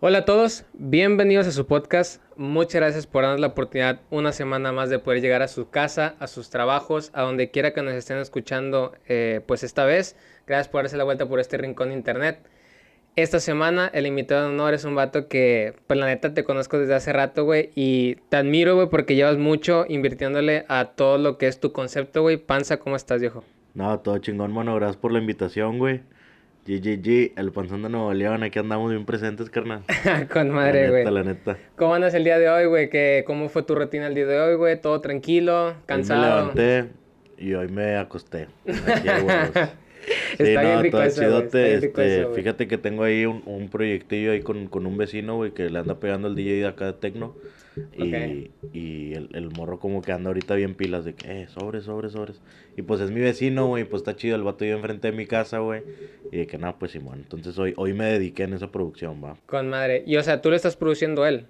Hola a todos, bienvenidos a su podcast. Muchas gracias por darnos la oportunidad una semana más de poder llegar a su casa, a sus trabajos, a donde quiera que nos estén escuchando, eh, pues esta vez. Gracias por darse la vuelta por este rincón de internet. Esta semana el invitado de honor es un vato que, pues la neta te conozco desde hace rato, güey, y te admiro, güey, porque llevas mucho invirtiéndole a todo lo que es tu concepto, güey. Panza, ¿cómo estás, viejo? No, todo chingón, mano. Gracias por la invitación, güey. GGG, el panzón de Nuevo León, aquí andamos bien presentes, carnal. Con madre, güey. La neta, la neta. ¿Cómo andas el día de hoy, güey? ¿Qué, ¿Cómo fue tu rutina el día de hoy, güey? ¿Todo tranquilo? ¿Cansado? Hoy me levanté y hoy me acosté. Aquí. Sí, Está bien no, rico todo eso, güey, chidote. está bien rico Este, eso, güey. fíjate que tengo ahí un, un proyectillo ahí con, con un vecino, güey, que le anda pegando el DJ de acá de Tecno. Y, Ok. y el, el morro como que anda ahorita bien pilas de que, eh, sobres, sobres, sobres. Y pues es mi vecino, güey, pues está chido el vato yo enfrente de mi casa, güey. Y de que, no, pues Simón. Entonces hoy, hoy me dediqué en esa producción, va. Con madre. Y o sea, ¿tú lo estás produciendo él?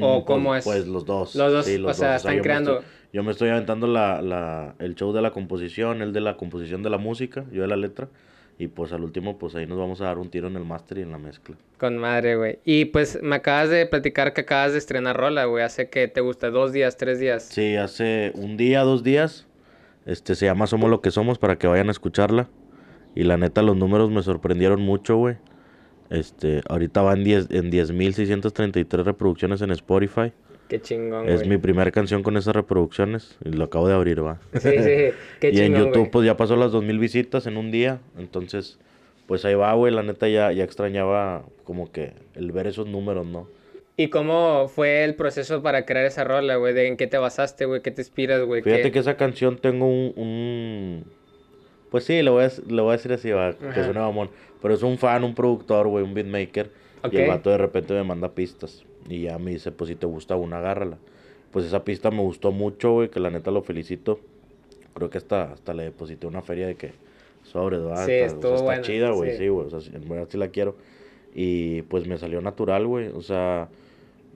¿O Mm, cómo pues, es? Pues los dos. Los dos, sí, o sea, están yo me creando- estoy- yo me estoy aventando la, la, el show de la composición, el de la composición de la música, yo de la letra. Y pues al último, pues ahí nos vamos a dar un tiro en el máster y en la mezcla. Con madre, güey. Y pues me acabas de platicar que acabas de estrenar rola, güey. Hace que te gusta dos días, tres días. Sí, hace un día, dos días. Este se llama Somos lo que somos para que vayan a escucharla. Y la neta, los números me sorprendieron mucho, güey. Este, ahorita van 10 en 10.633 reproducciones en Spotify. Qué chingón, Es güey. mi primera canción con esas reproducciones. Y lo acabo de abrir, va. Sí, sí, qué y chingón, en YouTube, güey. pues ya pasó las 2000 visitas en un día. Entonces, pues ahí va, güey. La neta ya, ya extrañaba como que el ver esos números, ¿no? ¿Y cómo fue el proceso para crear esa rola, güey? ¿De en qué te basaste, güey? ¿Qué te inspiras, güey? Fíjate ¿Qué- que esa canción tengo un. un- Pues sí, le voy, a, le voy a decir así, va, que Ajá. suena mamón. Pero es un fan, un productor, güey, un beatmaker. Ok. Y el vato de repente me manda pistas. Y ya me dice, pues si te gusta una, agárrala. Pues esa pista me gustó mucho, güey, que la neta lo felicito. Creo que hasta, hasta le deposité una feria de que sobre, ¿verdad? Sí, Está- o sea, estuvo está buena, chida, güey, sí. sí, güey. O sea, en verdad sí la quiero. Y pues me salió natural, güey. O sea,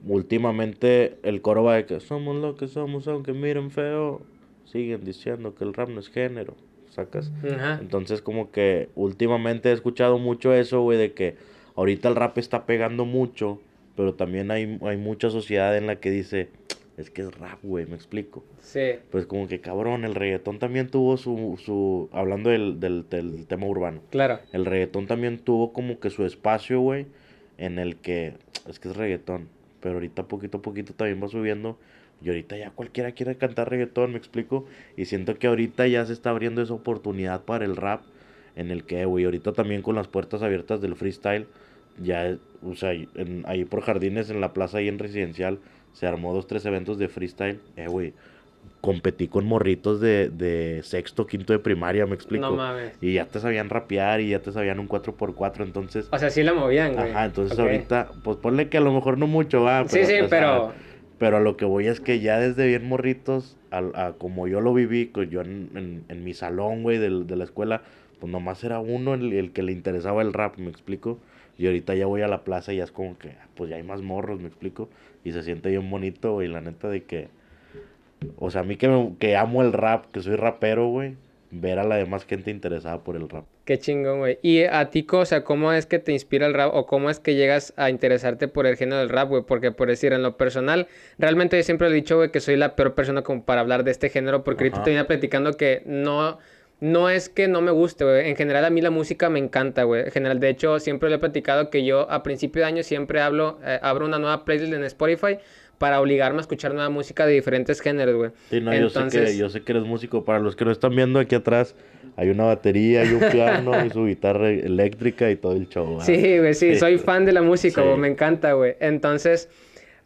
últimamente el coro va de que somos lo que somos, aunque miren feo. Siguen diciendo que el rap no es género, ¿sacas? Ajá. Entonces como que últimamente he escuchado mucho eso, güey, de que ahorita el rap está pegando mucho, pero también hay, hay mucha sociedad en la que dice, es que es rap, güey, me explico. Sí. Pues como que cabrón, el reggaetón también tuvo su, su hablando del, del, del tema urbano, Claro. el reggaetón también tuvo como que su espacio, güey, en el que, es que es reggaetón, pero ahorita poquito a poquito también va subiendo. Y ahorita ya cualquiera quiere cantar reggaetón, me explico. Y siento que ahorita ya se está abriendo esa oportunidad para el rap. En el que, güey, ahorita también con las puertas abiertas del freestyle. Ya, o sea, en- ahí por jardines en la plaza, ahí en residencial, se armó dos, tres eventos de freestyle. Eh, güey, competí con morritos de, de sexto, quinto de primaria, me explico. No mames. Y ya te sabían rapear y ya te sabían un 4x4, entonces... O sea, sí la movían, güey. Ajá, entonces ahorita, pues ponle que a lo mejor no mucho, va. Sí, sí, sea, pero... pero a lo que voy es que ya desde bien morritos, al- a, como yo lo viví, que yo en, en, en mi salón, güey, del- de, la escuela, pues nomás era uno el, el que le interesaba el rap, ¿me explico? Y ahorita ya voy a la plaza y ya es como que, pues ya hay más morros, ¿me explico? Y se siente bien bonito, güey, la neta de que... O sea, a mí que, me- que amo el rap, que soy rapero, güey, ver a la demás gente interesada por el rap. Qué chingón, güey. Y a ti, o sea, ¿cómo es que te inspira el rap o cómo es que llegas a interesarte por el género del rap, güey? Porque, por decir, en lo personal, realmente yo siempre he dicho, güey, que soy la peor persona como para hablar de este género porque ahorita Ajá. te venía platicando que no... No es que no me guste, güey. En general a mí la música me encanta, güey. En general, de hecho, siempre le he platicado que yo a principio de año siempre hablo, eh, abro una nueva playlist en Spotify para obligarme a escuchar nueva música de diferentes géneros, güey. Sí, no, yo, sé que, yo sé que eres músico. Para los que no están viendo aquí atrás, hay una batería, hay un piano y su guitarra eléctrica y todo el show. ¿verdad? Sí, güey, sí, Sí. soy fan de la música, Sí. güey, me encanta, güey. Entonces,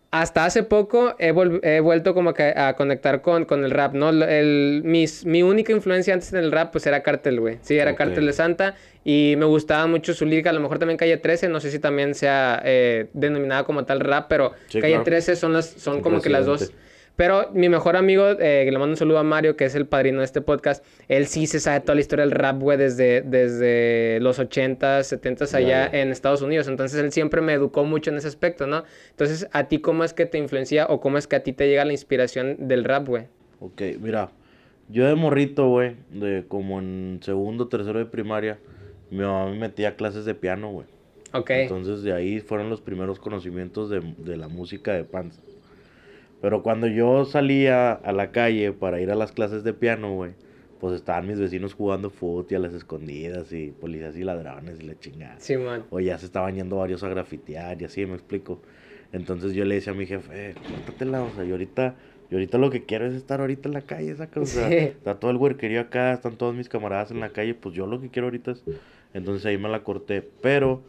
hasta hace poco he, he vuelto como que a conectar con, con el rap, ¿no? El, mis, mi única influencia antes en el rap, pues era Cartel, güey. Sí, era Ok. Cartel de Santa y me gustaba mucho su lírica, a lo mejor también Calle 13, no sé si también sea eh, denominada como tal rap, pero Sí, Calle claro. 13 son, las, son como que las dos... Pero mi mejor amigo, eh, que le mando un saludo a Mario, que es el padrino de este podcast, él sí se sabe toda la historia del rap, güey, desde, desde los 80s, 70s allá en Estados Unidos. Entonces él siempre me educó mucho en ese aspecto, ¿no? Entonces, ¿a ti cómo es que te influencia o cómo es que a ti te llega la inspiración del rap, güey? Ok, mira, yo de morrito, güey, de como en segundo, tercero de primaria, mi mamá me metía a clases de piano, güey. Ok. Entonces de ahí fueron los primeros conocimientos de, de la música de panza. Pero cuando yo salía a la calle para ir a las clases de piano, güey, pues estaban mis vecinos jugando fútbol y a las escondidas y policías y ladrones y la chingada. Sí, man. O ya se estaban yendo varios a grafitear y así, me explico. Entonces yo le decía a mi jefe, eh, córtatela, o sea, yo ahorita, yo ahorita lo que quiero es estar ahorita en la calle, saca, o sea, Sí. está todo el huerquerío acá, están todos mis camaradas en la calle, pues yo lo que quiero ahorita es, entonces ahí me la corté, pero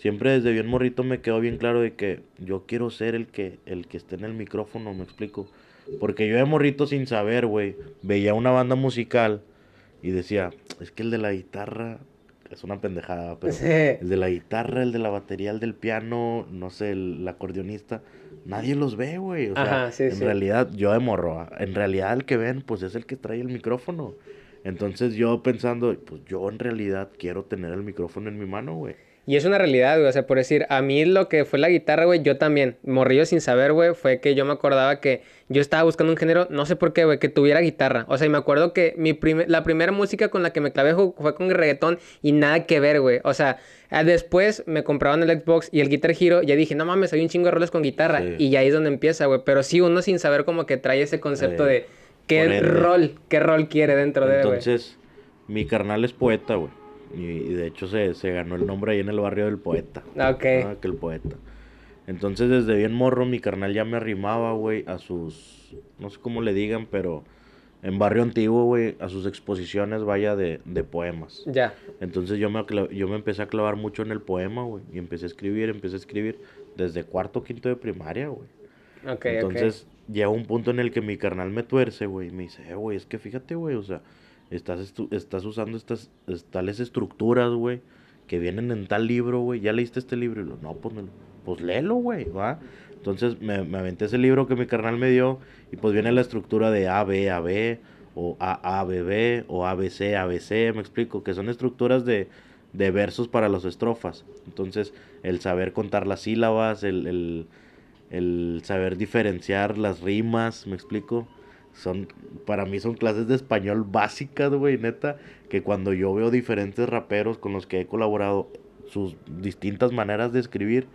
siempre desde bien morrito me quedó bien claro de que yo quiero ser el que, el que esté en el micrófono, me explico. Porque yo de morrito sin saber, güey, veía una banda musical y decía, es que el de la guitarra es una pendejada, pero Sí. el de la guitarra, el de la batería, el del piano, no sé, el, el acordeonista, nadie los ve, güey. O sea, sí, en sí. realidad, yo de morro, ah, en realidad el que ven, pues es el que trae el micrófono. Entonces yo pensando, pues yo en realidad quiero tener el micrófono en mi mano, güey. Y es una realidad, güey. O sea, por decir, a mí lo que fue la guitarra, güey, yo también, morrillo sin saber, güey, fue que yo me acordaba que yo estaba buscando un género, no sé por qué, güey, que tuviera guitarra. O sea, y me acuerdo que mi prime- la primera música con la que me clavé fue con reggaetón y nada que ver, güey. O sea, ah, después me compraban el Xbox y el Guitar Hero, ya dije, no mames, hay un chingo de roles con guitarra. Sí. Y ya ahí es donde empieza, güey. Pero sí, uno sin saber como que trae ese concepto de qué rol, qué rol quiere dentro de, güey. Entonces, mi carnal es poeta, güey. Y, y de hecho se, se ganó el nombre ahí en el barrio del poeta. Ok. Ah, que el poeta. Entonces, desde bien morro, mi carnal ya me arrimaba, güey, a sus. No sé cómo le digan, pero. En barrio antiguo, güey, a sus exposiciones, vaya, de, de poemas. Ya. Entonces yo me, yo me empecé a clavar mucho en el poema, güey. Y empecé a escribir, empecé a escribir desde cuarto, quinto de primaria, güey. Ok, Entonces llega un punto en el que mi carnal me tuerce, güey. Y me dice, eh, güey, es que fíjate, güey, o sea, estás, estu- estás usando estas es- tales estructuras, güey, que vienen en tal libro, güey. ¿Ya leíste este libro? Y lo, no, pues, pues léelo, güey, ¿va? Entonces me, me aventé ese libro que mi carnal me dio y pues viene la estructura de A, B, A, B, o A, A, B, B, o A, B, C, A, B, C, me explico, que son estructuras de, de versos para las estrofas. Entonces, el saber contar las sílabas, el, el, el saber diferenciar las rimas, me explico. Son, para mí son clases de español básicas, güey, neta, que cuando yo veo diferentes raperos con los que he colaborado, sus distintas maneras de escribir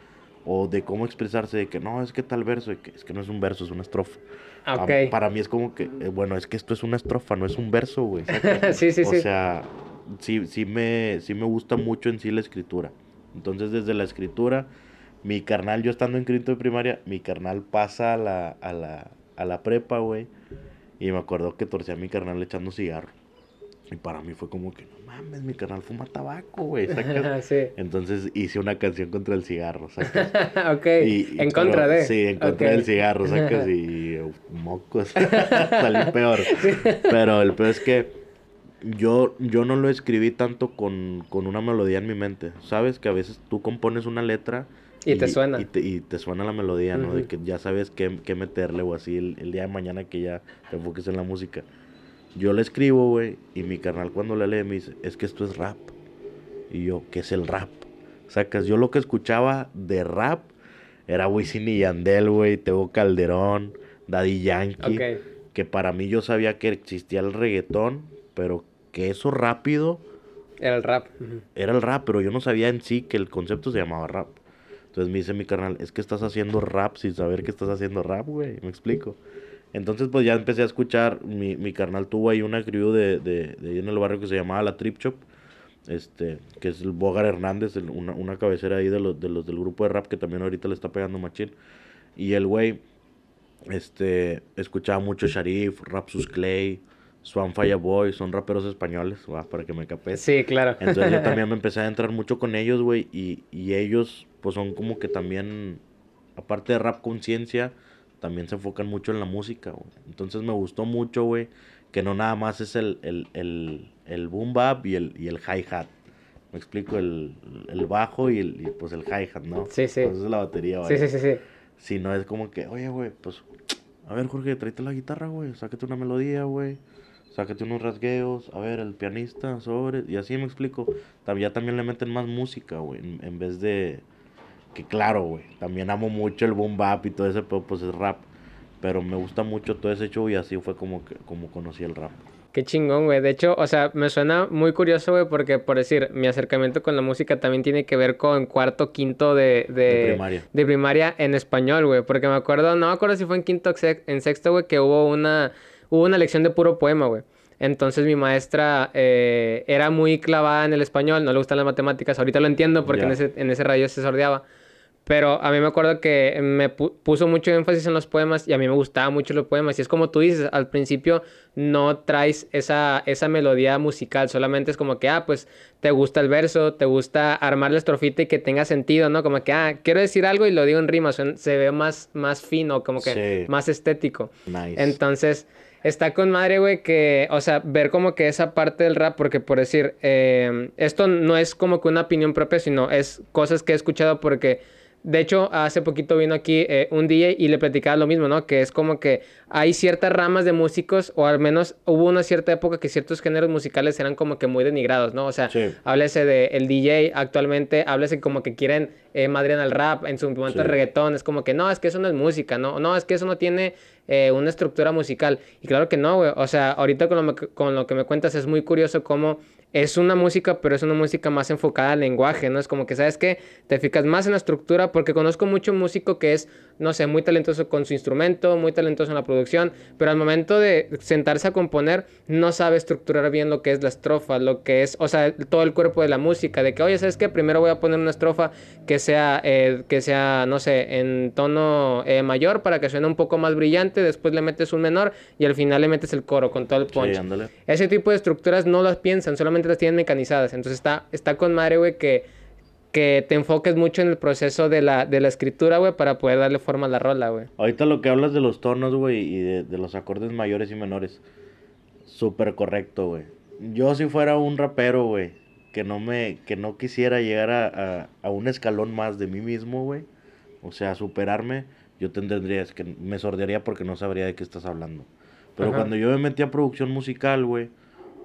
o de cómo expresarse, de que no, es que tal verso, y que es que no es un verso, es una estrofa. A-. Para mí es como que, eh, bueno, es que esto es una estrofa, no es un verso, güey. ¿sacas? sí, sí, o sí. sea, sí, sí, me, sí me gusta mucho en sí la escritura. Entonces, desde la escritura, mi carnal, yo estando en quinto de primaria, mi carnal pasa a la, a la, a la prepa, güey. Y me acuerdo que torcía a mi carnal echando cigarro. Y para mí fue como que, no mames, mi carnal fuma tabaco, güey. sí. Entonces hice una canción contra el cigarro, ¿sacas? ok. Y- y- en contra de. Sí, en contra del cigarro, sacas y uh, mocos. Salí peor. Pero el peor es que yo, yo no lo escribí tanto con, con una melodía en mi mente. Sabes que a veces tú compones una letra Y te suena. Y te, y te suena la melodía, ¿no? De Ujú. que ya sabes qué, qué meterle o así el, el día de mañana que ya te enfoques en la música. Yo le escribo, güey, y mi carnal cuando le lee me dice, es que esto es rap. Y yo, ¿qué es el rap? Sacas, yo lo que escuchaba de rap era Wisin y Yandel, güey, Tego Calderón, Daddy Yankee. Ok. Que para mí yo sabía que existía el reggaetón, pero que eso rápido Era el rap. Ujú. era el rap, pero yo no sabía en sí que el concepto se llamaba rap. Entonces me dice mi carnal, es que estás haciendo rap sin saber que estás haciendo rap, güey, me explico. Entonces pues ya empecé a escuchar, mi, mi carnal tuvo ahí una crew de, de, de ahí en el barrio que se llamaba La Trip Shop, este, que es el Bogar Hernández, el- una, una cabecera ahí de los, de los del grupo de rap que también ahorita le está pegando machín. Y el güey, este, escuchaba mucho Sharif, Rapsus Clay, Swan Fireboy, son raperos españoles, va, para que me capes. Sí, claro. Entonces yo también me empecé a entrar mucho con ellos, güey, y, y ellos pues son como que también, aparte de rap conciencia, también se enfocan mucho en la música, güey. Entonces me gustó mucho, güey, que no nada más es el, el, el, el boom bap y el, y el hi-hat. Me explico, el, el bajo y, el, y, pues el hi-hat, ¿no? Sí, sí. Pues es la batería, Sí, vaya. sí, sí, sí. Si no es como que, oye, güey, pues, a ver, Jorge, tráete la guitarra, güey, sácate una melodía, güey, sácate unos rasgueos, a ver, el pianista, sobre, y así me explico. Ya también le meten más música, güey, en, en vez de, que claro, güey, también amo mucho el boom bap y todo ese, pero pues es rap, pero me gusta mucho todo ese show y así fue como, que, como conocí el rap. Qué chingón, güey. De hecho, o sea, me suena muy curioso, güey, porque por decir, mi acercamiento con la música también tiene que ver con cuarto, quinto de, de, De primaria. de primaria en español, güey. Porque me acuerdo, no me acuerdo si fue en quinto o en sexto, güey, que hubo una, hubo una lección de puro poema, güey. Entonces mi maestra eh, era muy clavada en el español, no le gustan las matemáticas. Ahorita lo entiendo porque en ese, en ese rayo se sordeaba. Pero a mí me acuerdo que me pu- puso mucho énfasis en los poemas y a mí me gustaban mucho los poemas. Y es como tú dices, al principio no traes esa, esa melodía musical, solamente es como que, ah, pues te gusta el verso, te gusta armar la estrofita y que tenga sentido, ¿no? Como que, ah, quiero decir algo y lo digo en rima, se ve más, más fino, como que Sí. más estético. Nice. Entonces, está con madre, güey, que, o sea, ver como que esa parte del rap, porque por decir, eh, esto no es como que una opinión propia, sino es cosas que he escuchado porque, de hecho, hace poquito vino aquí eh, un DJ y le platicaba lo mismo, ¿no? Que es como que hay ciertas ramas de músicos, o al menos hubo una cierta época que ciertos géneros musicales eran como que muy denigrados, ¿no? O sea, Sí. háblese de el DJ actualmente, háblese como que quieren eh, al rap, en su momento Sí. el reggaetón, es como que no, es que eso no es música, no, no, es que eso no tiene eh, una estructura musical. Y claro que no, güey, o sea, ahorita con lo, con lo que me cuentas es muy curioso cómo es una música, pero es una música más enfocada al lenguaje, ¿no? Es como que, ¿sabes qué? Te fijas más en la estructura, porque conozco mucho músico que es, no sé, muy talentoso con su instrumento, muy talentoso en la producción, pero al momento de sentarse a componer, no sabe estructurar bien lo que es la estrofa, lo que es, o sea, todo el cuerpo de la música, de que, oye, ¿sabes qué? Primero voy a poner una estrofa que sea, eh, que sea, no sé, en tono eh, mayor para que suene un poco más brillante, después le metes un menor y al final le metes el coro con todo el punch. Sí. Ese tipo de estructuras no las piensan, solamente las tienen mecanizadas. Entonces está, está con madre, güey, que, que te enfoques mucho en el proceso de la, de la escritura, güey, para poder darle forma a la rola, güey. Ahorita lo que hablas de los tonos, güey, y de, de los acordes mayores y menores. Súper correcto, güey. Yo si fuera un rapero, güey, que no me, que no quisiera llegar a, a, a un escalón más de mí mismo, güey. O sea, superarme, yo tendría, es que me sordearía porque no sabría de qué estás hablando. Pero Ajá. cuando yo me metí a producción musical, güey,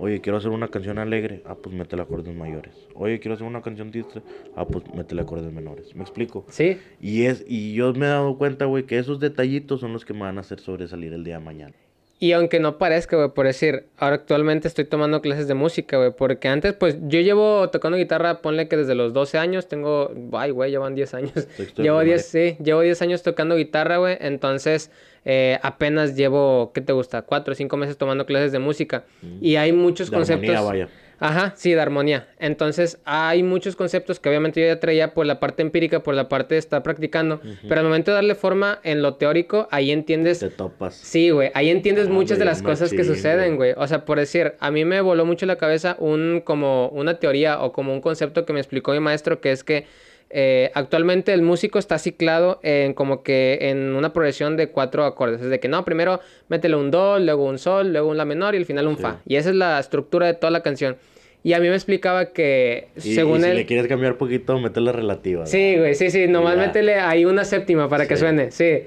oye, quiero hacer una canción alegre, ah, pues métele acordes mayores. Oye, quiero hacer una canción triste, ah, pues métele acordes menores. ¿Me explico? Sí, Y es y yo me he dado cuenta, güey, que esos detallitos son los que me van a hacer sobresalir el día de mañana. Y aunque no parezca, güey, por decir, ahora actualmente estoy tomando clases de música, güey, porque antes, pues, yo llevo tocando guitarra, ponle que desde los 12 años, tengo, ay, güey, llevan 10 años. Llevo primaria. 10, sí, llevo 10 años tocando guitarra, güey, entonces eh, apenas llevo, ¿qué te gusta? 4 o 5 meses tomando clases de música. Y hay muchos De conceptos... armonía, vaya. Ajá, sí, de armonía. Entonces, hay muchos conceptos que obviamente yo ya traía por la parte empírica, por la parte de estar practicando, pero al momento de darle forma en lo teórico, ahí entiendes Te topas. Sí, güey, ahí entiendes Ah, muchas de las cosas que suceden, güey. güey. O sea, por decir, a mí me voló mucho la cabeza un como una teoría o como un concepto que me explicó mi maestro que es que eh, actualmente el músico está ciclado en como que en una progresión de cuatro acordes. Es de que no, primero métele un do, luego un sol, luego un la menor y al final un Sí. fa. Y esa es la estructura de toda la canción. Y a mí me explicaba que Y, según y si él... le quieres cambiar poquito, métele relativa. Sí, güey, sí, sí, nomás Ya. métele ahí una séptima para que suene, sí.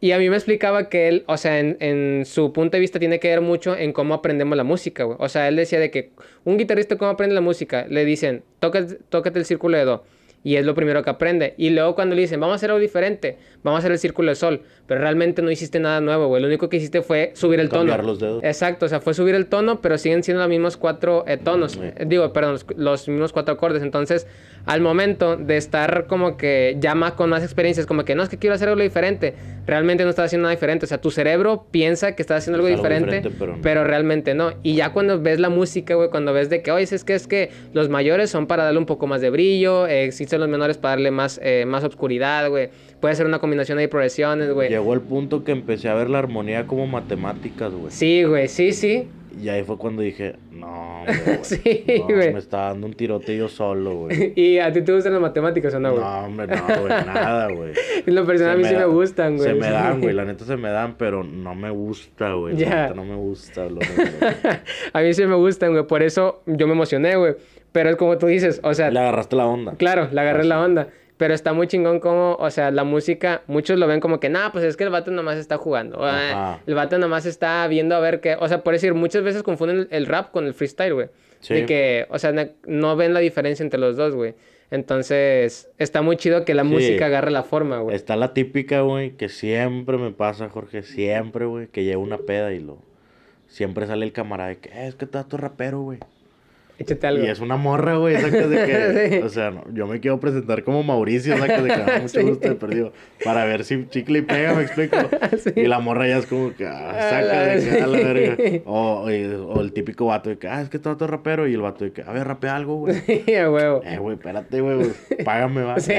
Y a mí me explicaba que él, o sea, en, en su punto de vista tiene que ver mucho en cómo aprendemos la música, güey. O sea, él decía de que un guitarrista, ¿cómo aprende la música? Le dicen, tócate, tócate el círculo de do. Y es lo primero que aprende. Y luego cuando le dicen, vamos a hacer algo diferente, vamos a hacer el círculo de sol. Pero realmente no hiciste nada nuevo, güey. Lo único que hiciste fue subir el Cambiar tono. los dedos. Exacto, o sea, fue subir el tono, pero siguen siendo los mismos cuatro eh, tonos. Eh, Digo, perdón, los, los mismos cuatro acordes. Entonces, al momento de estar como que ya más con más experiencias, como que no es que quiero hacer algo diferente, realmente no estás haciendo nada diferente. O sea, tu cerebro piensa que estás haciendo algo, diferente, diferente, pero realmente no. Y ya cuando ves la música, güey, cuando ves de que, oye, es que es que los mayores son para darle un poco más de brillo, eh, existen los menores para darle más, eh, más obscuridad, güey. Puede ser una combinación de progresiones, güey. Llegó el punto que empecé a ver la armonía como matemáticas, güey. Sí, güey, sí, sí. Y ahí fue cuando dije, no, güey. Sí, no, güey. me está dando un tirote yo solo, güey. ¿Y a ti te gustan las matemáticas o no, güey? No, hombre, no, güey, nada, güey. En lo personal a mí sí da- me gustan, güey. Se me dan, güey, la neta se me dan, pero no me gusta, güey. La Ya. neta no me gusta números. a mí sí me gustan, güey. Por eso yo me emocioné, güey. Pero es como tú dices, o sea, Le agarraste la onda. claro, le agarré la onda. Pero está muy chingón como, o sea, la música, muchos lo ven como que, nah, pues es que el vato nomás está jugando. ah. El vato nomás está viendo a ver qué. O sea, por decir, muchas veces confunden el, rap con el freestyle, güey. Sí. De que, o sea, no ven la diferencia entre los dos, güey. Entonces, está muy chido que la Sí. música agarre la forma, güey. Está la típica, güey, que siempre me pasa, Jorge, siempre, güey, que llevo una peda y lo... siempre sale el camarada de que, "Eh, es que estás tu rapero, güey. Échate algo. Y es una morra, güey, sacas de que, Sí. o sea, no, yo me quiero presentar como Mauricio, sacas de que "Ah, mucho Sí. gusto de perdido, para ver si chicle y pega, me explico. Sí. Y la morra ya es como que, ah, saca de que, a la verga. O, y- o el típico vato de que, ah, es que está todo rapero, y el vato de que, a ver, rapea algo, güey. Sí, a huevo. Eh, güey, espérate, güey, págame, va. Sí.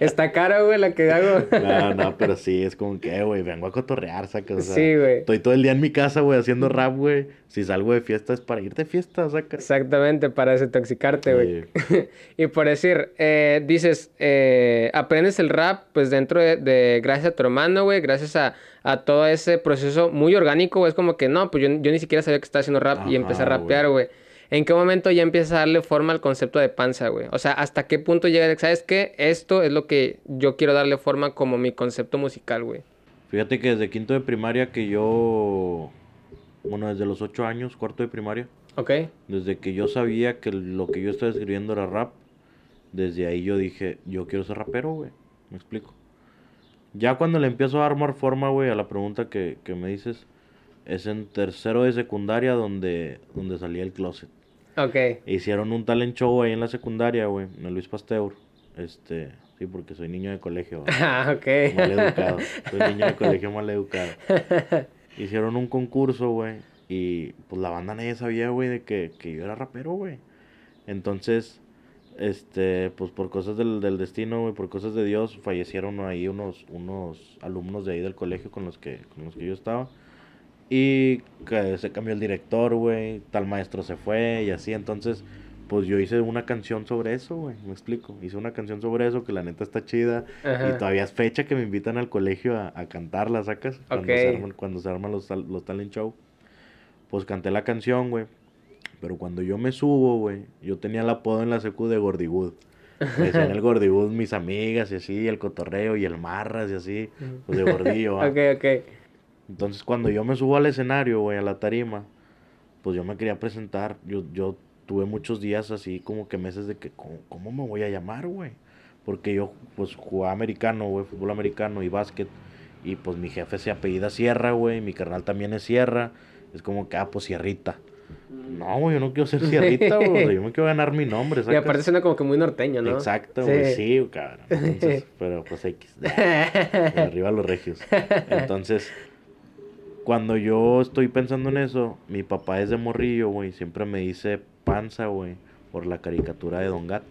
Está caro, güey, la que hago. No, no, pero sí, es como que, eh, güey, vengo a cotorrear, sacas, o sea. Sí, güey. Estoy todo el día en mi casa, güey, haciendo rap, güey. Si salgo de fiesta es para ir de fiesta, sacas. Exactamente, para desintoxicarte, güey. y por decir, eh, dices, eh, aprendes el rap, pues dentro de, de- gracias a tu hermano, güey, gracias a, a todo ese proceso muy orgánico, güey. Es como que no, pues yo, yo ni siquiera sabía que estaba haciendo rap y empecé a rapear, güey. ¿En qué momento ya empiezas a darle forma al concepto de panza, güey? O sea, ¿hasta qué punto llega, de, sabes qué? Esto es lo que yo quiero darle forma como mi concepto musical, güey. Fíjate que desde quinto de primaria que yo, bueno, desde los ocho años, cuarto de primaria, ¿Ok? desde que yo sabía que lo que yo estaba escribiendo era rap, desde ahí yo dije, yo quiero ser rapero, güey. Me explico. Ya cuando le empiezo a armar forma, güey, a la pregunta que, que me dices, es en tercero de secundaria donde, donde salía el closet. Ok. Hicieron un talent show ahí en la secundaria, güey, en Luis Pasteur. Este, sí, porque soy niño de colegio. Ah, ok. Mal educado. Soy niño de colegio mal educado. Hicieron un concurso, güey. Y pues la banda nadie sabía, güey, de que, que yo era rapero, güey. Entonces, este, pues por cosas del, del destino, güey, por cosas de Dios, fallecieron ahí unos, unos alumnos de ahí del colegio con los que, con los que yo estaba. Y que se cambió el director, güey. Tal maestro se fue y así. Entonces, pues yo hice una canción sobre eso, güey. Me explico. Hice una canción sobre eso que la neta está chida. Ajá. Y todavía es fecha que me invitan al colegio a, a cantarla, ¿sacas? Cuando Ok. se arman, cuando se arman los, los talent show. Pues canté la canción, güey. Pero cuando yo me subo, güey, yo tenía el apodo en la secu de Gordiwood. Me decían el Gordiwood mis amigas y así, el cotorreo y el marras y así. Pues de gordillo. Ok, ok. Entonces cuando yo me subo al escenario, güey, a la tarima, pues yo me quería presentar. Yo, yo tuve muchos días así como que meses de que, ¿cómo, cómo me voy a llamar, güey? Porque yo, pues, jugaba americano, güey, fútbol americano y básquet. Y pues mi jefe se apellida Sierra, güey, mi carnal también es Sierra. Es como que, ah, pues Sierrita. No, güey, yo no quiero ser Sierrita, güey. sea, yo me quiero ganar mi nombre, Y ¿sacas? aparte suena como que muy norteño, ¿no? Exacto, güey, sí, cabrón. Entonces, pero pues X. De arriba los regios. Entonces, cuando yo estoy pensando en eso, mi papá es de morrillo, güey. Siempre me dice panza, güey, por la caricatura de Don Gato.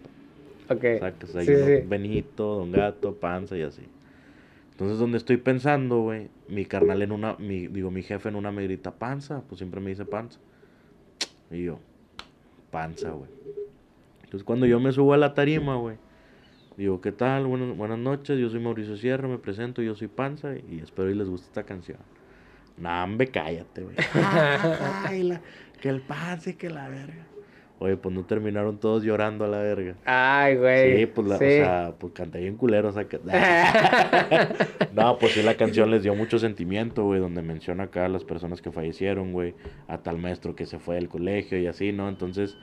Ok. Sacas ahí Sí, sí. Benito, Don Gato, panza y así. Entonces, donde estoy pensando, güey, mi carnal en una, mi, digo, mi jefe en una me grita panza, pues siempre me dice panza. Y yo, panza, güey. Entonces, cuando yo me subo a la tarima, güey, digo, ¿qué tal? Buenas, buenas noches, yo soy Mauricio Sierra, me presento, yo soy panza y espero y les guste esta canción. No, hombre, cállate, güey. Que el panza y que la verga. Oye, pues no terminaron todos llorando a la verga. Ay, güey. Sí, pues, la, Sí. o sea, pues canté bien culero, o sea, que... no, pues sí, la canción les dio mucho sentimiento, güey, donde menciona acá a las personas que fallecieron, güey, a tal maestro que se fue del colegio y así, ¿no? Entonces,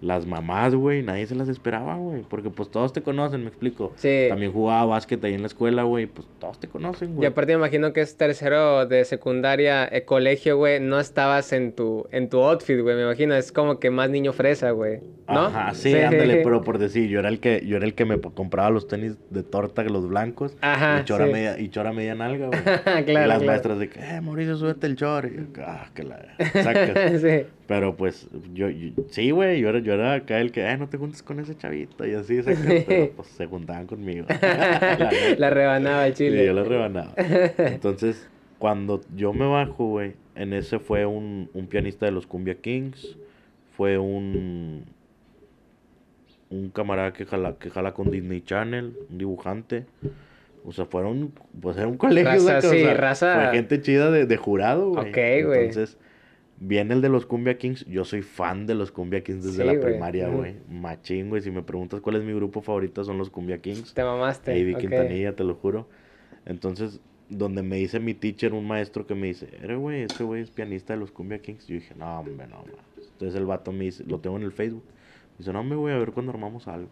las mamás, güey, nadie se las esperaba, güey, porque pues todos te conocen, me explico. Sí. También jugaba básquet ahí en la escuela, güey, pues todos te conocen, Y güey. aparte me imagino que es tercero de secundaria, eh, colegio, güey, no estabas en tu, en tu outfit, güey, me imagino, es como que más niño fresa, güey, ¿no? Ajá, sí, ándale, pero por decir, yo era el que, yo era el que me compraba los tenis de torta, los blancos, Ajá, y chora sí. media, y chora media nalga, güey. Claro, y las claro. maestras de que, eh, Mauricio, súbete el chor. Y yo, ah, que la sacas. sí. Pero pues, yo, yo- sí, güey, yo era, yo era acá el que, eh, no te juntes con ese chavito, y así, sacas. Pero pues se juntaban conmigo. La. La rebanaba el chile. yo la rebanaba. Entonces, cuando yo me bajo, güey, en ese fue un, un pianista de los Cumbia Kings, fue un un camarada que jala, que jala con Disney Channel, un dibujante. O sea, fueron, pues era un colegio, Raza, o sí, raza. Fue gente chida de, de jurado, güey. Ok, güey. Entonces, viene el de los Cumbia Kings. Yo soy fan de los Cumbia Kings desde Sí, la güey. primaria, güey. Machín, güey. Si me preguntas cuál es mi grupo favorito, son los Cumbia Kings. Te mamaste. Ahí vi ok. Quintanilla, te lo juro. Entonces, donde me dice mi teacher, un maestro que me dice, eres güey, ese güey es pianista de los Cumbia Kings. Yo dije, no, hombre, no, mames". Entonces el vato me dice, lo tengo en el Facebook. Me dice, no, me voy a ver cuando armamos algo.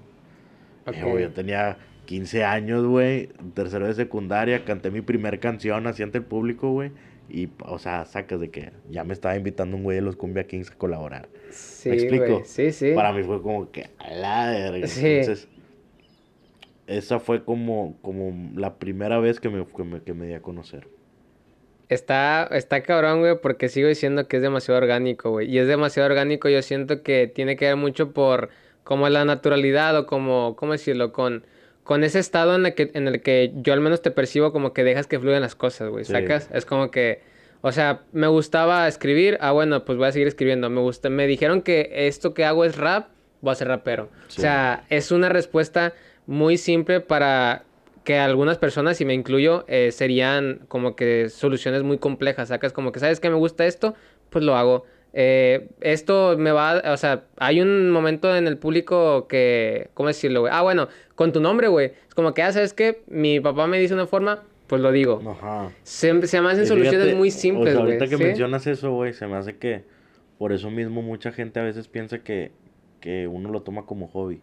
Ok. Eh, güey, yo tenía 15 años, güey, tercero de secundaria, canté mi primer canción así ante el público, güey. Y, o sea, sacas de que ya me estaba invitando un güey de los Cumbia Kings a colaborar. Sí, ¿Me explico? Sí, sí. Para mí fue como que a la verga. Sí. Entonces, esa fue como, como la primera vez que me, que me, que me di a conocer. Está, está cabrón, güey, porque sigo diciendo que es demasiado orgánico, güey. Y es demasiado orgánico, yo siento que tiene que ver mucho por como la naturalidad o como, ¿cómo decirlo? Con, con ese estado en el, que, en el que yo al menos te percibo como que dejas que fluyan las cosas, güey, Sí. ¿sacas? Es como que, o sea, me gustaba escribir, ah, bueno, pues voy a seguir escribiendo. Me gusta, me dijeron que esto que hago es rap, voy a ser rapero. Sí. O sea, es una respuesta muy simple para que algunas personas, y me incluyo, eh, serían como que soluciones muy complejas. Sacas como que, ¿sabes que me gusta esto? Pues lo hago. Eh, esto me va, a- o sea, hay un momento en el público que, ¿cómo decirlo, güey? Ah, bueno, con tu nombre, güey. Es como que, ah, ¿sabes qué? Mi papá me dice una forma, pues lo digo. Ajá. Se, se me hacen Y soluciones fíjate, muy o simples, sea, güey. ahorita que ¿sí? mencionas eso, güey, se me hace que por eso mismo mucha gente a veces piensa que, que uno lo toma como hobby.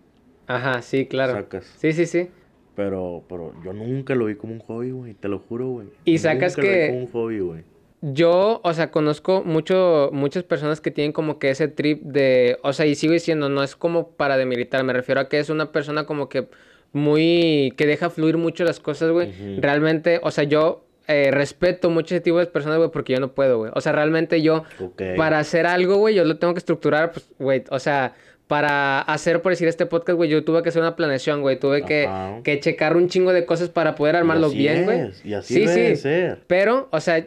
Ajá, sí, claro. Sacas. Sí, sí, sí. Pero, pero yo nunca lo vi como un hobby, güey, te lo juro, güey. Y sacas Nunca lo vi que- como un hobby, güey. Yo, o sea, conozco mucho, muchas personas que tienen como que ese trip de, o sea, y sigo diciendo, no es como para demilitar, me refiero a que es una persona como que muy, que deja fluir mucho las cosas, güey. Realmente, o sea, yo eh, respeto mucho ese tipo de personas, güey, porque yo no puedo, güey. O sea, realmente yo, para hacer algo, güey, yo lo tengo que estructurar, pues, güey, o sea, para hacer, por decir, este podcast, güey, yo tuve que hacer una planeación, güey, tuve que, que checar un chingo de cosas para poder armarlo así bien, güey. Y así Sí, debe sí. ser. Pero, o sea,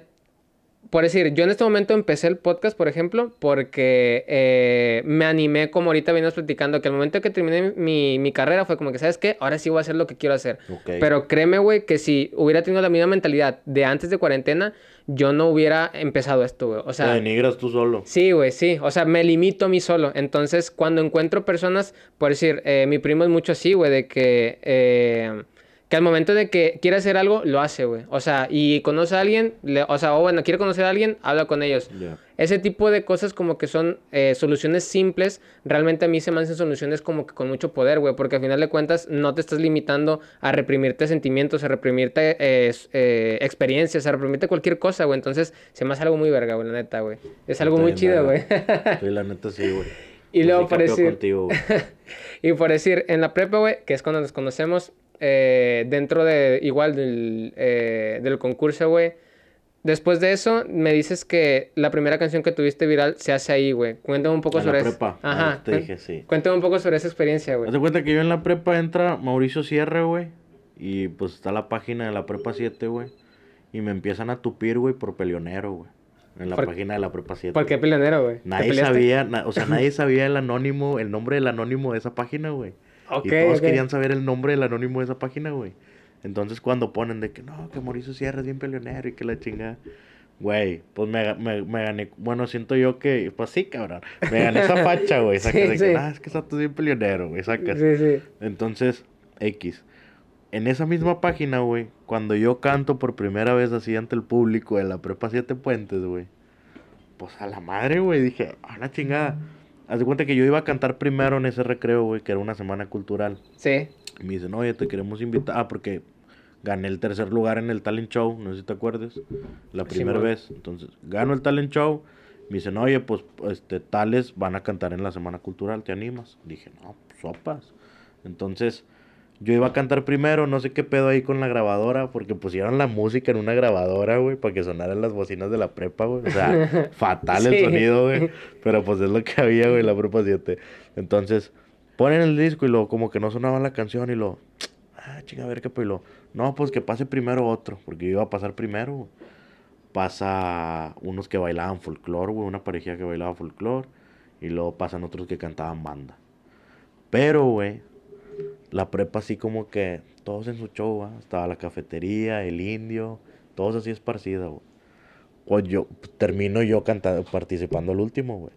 por decir, yo en este momento empecé el podcast, por ejemplo, porque eh, me animé, como ahorita venimos platicando, que el momento que terminé mi, mi carrera fue como que, ¿sabes qué? Ahora sí voy a hacer lo que quiero hacer. Pero créeme, güey, que si hubiera tenido la misma mentalidad de antes de cuarentena, yo no hubiera empezado esto, güey. O Te sea, denigras tú solo. Sí, güey, sí. O sea, me limito a mí solo. Entonces, cuando encuentro personas, por decir, eh, mi primo es mucho así, güey, de que, eh, que al momento de que quiere hacer algo, lo hace, güey. O sea, y conoce a alguien, le- o sea, o bueno, quiere conocer a alguien, habla con ellos. Ese tipo de cosas como que son eh, soluciones simples, realmente a mí se me hacen soluciones como que con mucho poder, güey, porque al final de cuentas no te estás limitando a reprimirte sentimientos, a reprimirte eh, eh, experiencias, a reprimirte cualquier cosa, güey. Entonces se me hace algo muy verga, güey, la neta, güey. Es algo muy chido, güey. Sí, la neta sí, güey. Y luego por decir- contigo, y por decir, en la prepa, güey, que es cuando nos conocemos, eh, dentro de, igual del, eh, del concurso, güey. Después de eso, me dices que la primera canción que tuviste viral se hace ahí, güey. Cuéntame un poco En la sobre eso. prepa. Ajá. Ah, te dije, sí. Cuéntame un poco sobre esa experiencia, güey. Haz de cuenta que yo en la prepa entra Mauricio Sierra, güey. Y pues está la página de la prepa 7, güey. Y me empiezan a tupir, güey, por peleonero, güey. En la ¿Por- página de la prepa 7. ¿Por qué peleonero, güey? ¿Te Nadie sabía, na- o sea, nadie sabía el anónimo, el nombre del anónimo de esa página, güey. Ok, y todos querían saber el nombre del anónimo de esa página, güey. Entonces cuando ponen de que no, que Mauricio Sierra es bien peleonero y que la chingada. Güey, pues me, me, me gané, bueno, siento yo que, pues sí, cabrón. Me gané esa facha, güey. Sacas Sí, de sí. que, ah, es que estás bien peleonero, güey, sacas. Sí. Entonces, X. En esa misma página, güey, cuando yo canto por primera vez así ante el público de la Prepa Siete Puentes, güey, pues a la madre, güey, dije, a la chingada. Haz de cuenta que yo iba a cantar primero en ese recreo, güey, que era una semana cultural. Sí. Y me dicen, oye, te queremos invitar. Ah, porque gané el tercer lugar en el talent show, no sé si te acuerdas, la primera vez. Entonces, gano el talent show. Me dicen, oye, pues, este, tales van a cantar en la semana cultural, ¿te animas? Dije, no, pues, sopas. Entonces, yo iba a cantar primero, no sé qué pedo ahí con la grabadora, porque pusieron la música en una grabadora, güey, para que sonaran las bocinas de la prepa, güey. O sea, fatal el sonido, güey. Pero pues es lo que había, güey, la prepa 7. Entonces, ponen el disco y luego como que no sonaba la canción y lo... Ah, chinga, a ver qué pues y lo... No, pues que pase primero otro, porque yo iba a pasar primero, güey. Pasa unos que bailaban folclore, güey, una pareja que bailaba folclore. Y luego pasan otros que cantaban banda. Pero, güey, la prepa así como que todos en su show. Estaba la cafetería, el indio, todos así esparcidos, güey. Pues yo termino yo cantando, participando al último, güey.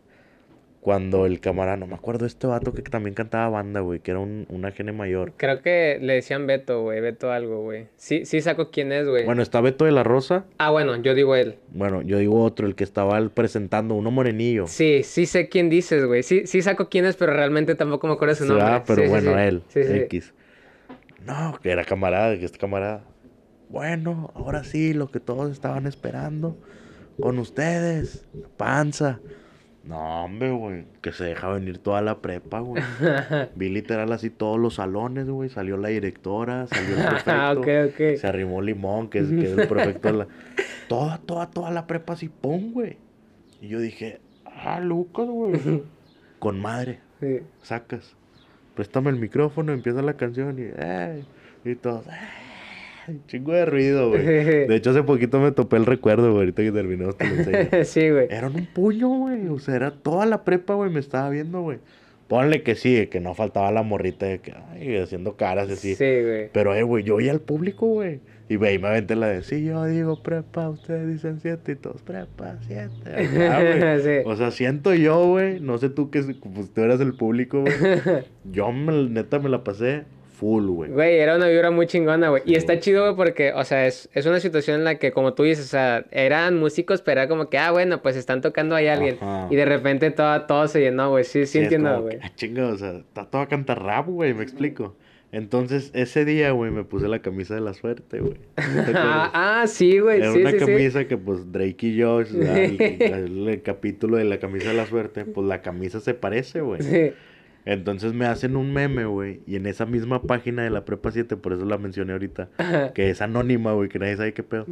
Cuando el camarada, no me acuerdo de este vato que también cantaba banda, güey, que era un, un agente mayor. Creo que le decían Beto, güey. Beto algo, güey. Sí, sí saco quién es, güey. Bueno, está Beto de la Rosa. Ah, bueno, yo digo él. Bueno, yo digo otro, el que estaba presentando, uno morenillo. Sí, sí sé quién dices, güey. Sí, sí saco quién es, pero realmente tampoco me acuerdo su Sí, nombre. ah, pero Sí, bueno, sí. él, Sí, sí. X. No, que era camarada, que este camarada. Bueno, ahora sí, lo que todos estaban esperando. con ustedes, panza. No, hombre, güey, que se deja venir toda la prepa, güey. Vi literal así todos los salones, güey. Salió la directora, salió el prefecto. Ah, ok, ok. Se arrimó Limón, que es, que es el prefecto de la... Toda, toda, toda la prepa así, pum, güey. Y yo dije, ah, Lucas, güey. Con madre, Sí. sacas. Préstame el micrófono, empieza la canción y... "Ey", y todos... "Ey", Chingo de ruido, güey. De hecho, hace poquito me topé el recuerdo, güey. Ahorita que terminamos te lo enseño. sí, güey. Eran un puño, güey. O sea, era toda la prepa, güey, me estaba viendo, güey. Ponle que sí, que no faltaba la morrita de que, ay, haciendo caras así. Sí, güey. Pero, eh, güey, yo oía al público, güey. Y, güey, me aventé la de, sí, yo digo prepa, ustedes dicen siete y todos, prepa, siete. Sí. O sea, siento yo, güey, no sé tú que pues, tú eras el público, güey. Yo, me- neta, me la pasé full, güey. Güey, era una vibra muy chingona, güey. Y está chido, güey, porque, o sea, es, es una situación en la que, como tú dices, o sea, eran músicos, pero era como que, ah, bueno, pues están tocando ahí a alguien. Ajá. Y de repente todo, todo se llenó, güey. Sí, sí, entiendo, güey. ah, chinga, o sea, está todo a cantar rap, güey, me explico. Entonces, ese día, güey, me puse la camisa de la suerte, güey. Ah, ah, sí, güey. Era Sí, una sí, sí. camisa que, pues, Drake y Josh, el- el capítulo de la camisa de la suerte, pues, la camisa se parece, güey. Sí. Entonces me hacen un meme, güey, y en esa misma página de la Prepa 7, por eso la mencioné ahorita, que es anónima, güey, que nadie sabe qué pedo,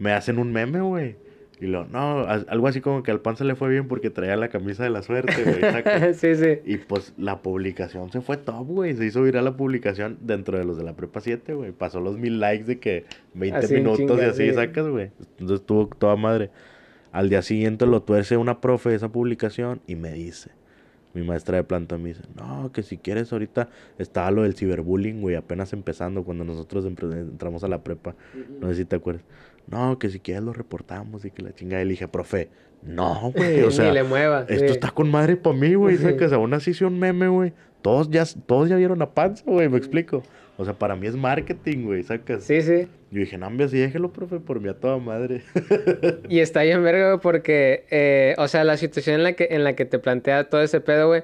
me hacen un meme, güey. Y lo, no, algo así como que al pan se le fue bien porque traía la camisa de la suerte, güey. sí, sí. Y pues la publicación se fue top, güey. Se hizo viral la publicación dentro de los de la prepa 7, güey. Pasó los mil likes de que 20 Así en minutos y así sí. sacas, güey. Entonces estuvo toda madre. Al día siguiente lo tuerce una profe de esa publicación y me dice, mi maestra de planta me dice, no, que si quieres ahorita estaba lo del ciberbullying, güey, apenas empezando cuando nosotros entramos a la prepa. No sé si te acuerdas. No, que si quieres lo reportamos y que la chingada. Y le dije, profe, no, güey, o sea... Ni le mueva. Esto sí. está con madre para mí, güey. Sacas, aún así hice un meme, güey. Todos ya, todos ya vieron a Panza, güey, me explico. O sea, para mí es marketing, güey, sacas. Sí, sí. Yo dije, no, hombre, así déjelo, profe, por mí a toda madre. Y está bien verga, güey, porque, eh, o sea, la situación en la que, en la que te plantea todo ese pedo, güey.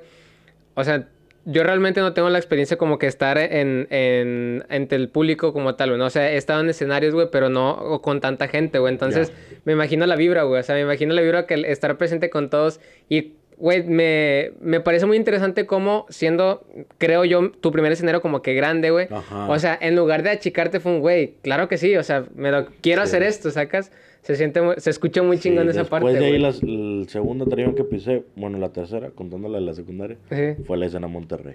O sea, yo realmente no tengo la experiencia como que estar en, en, entre el público como tal, güey. ¿no? O sea, he estado en escenarios, güey, pero no o con tanta gente, güey. Entonces, me imagino la vibra, güey. O sea, me imagino la vibra que el estar presente con todos y... Güey, me, me parece muy interesante cómo, siendo, creo yo, tu primer escenario como que grande, güey. O sea, en lugar de achicarte fue un, güey, claro que sí, o sea, me lo quiero Sí. hacer esto, ¿sacas? Se siente, muy- se escucha muy chingón Sí, esa después parte, de ahí, las- el segundo tarión que pisé, bueno, la tercera, contándole la secundaria, Sí. fue la escena Monterrey.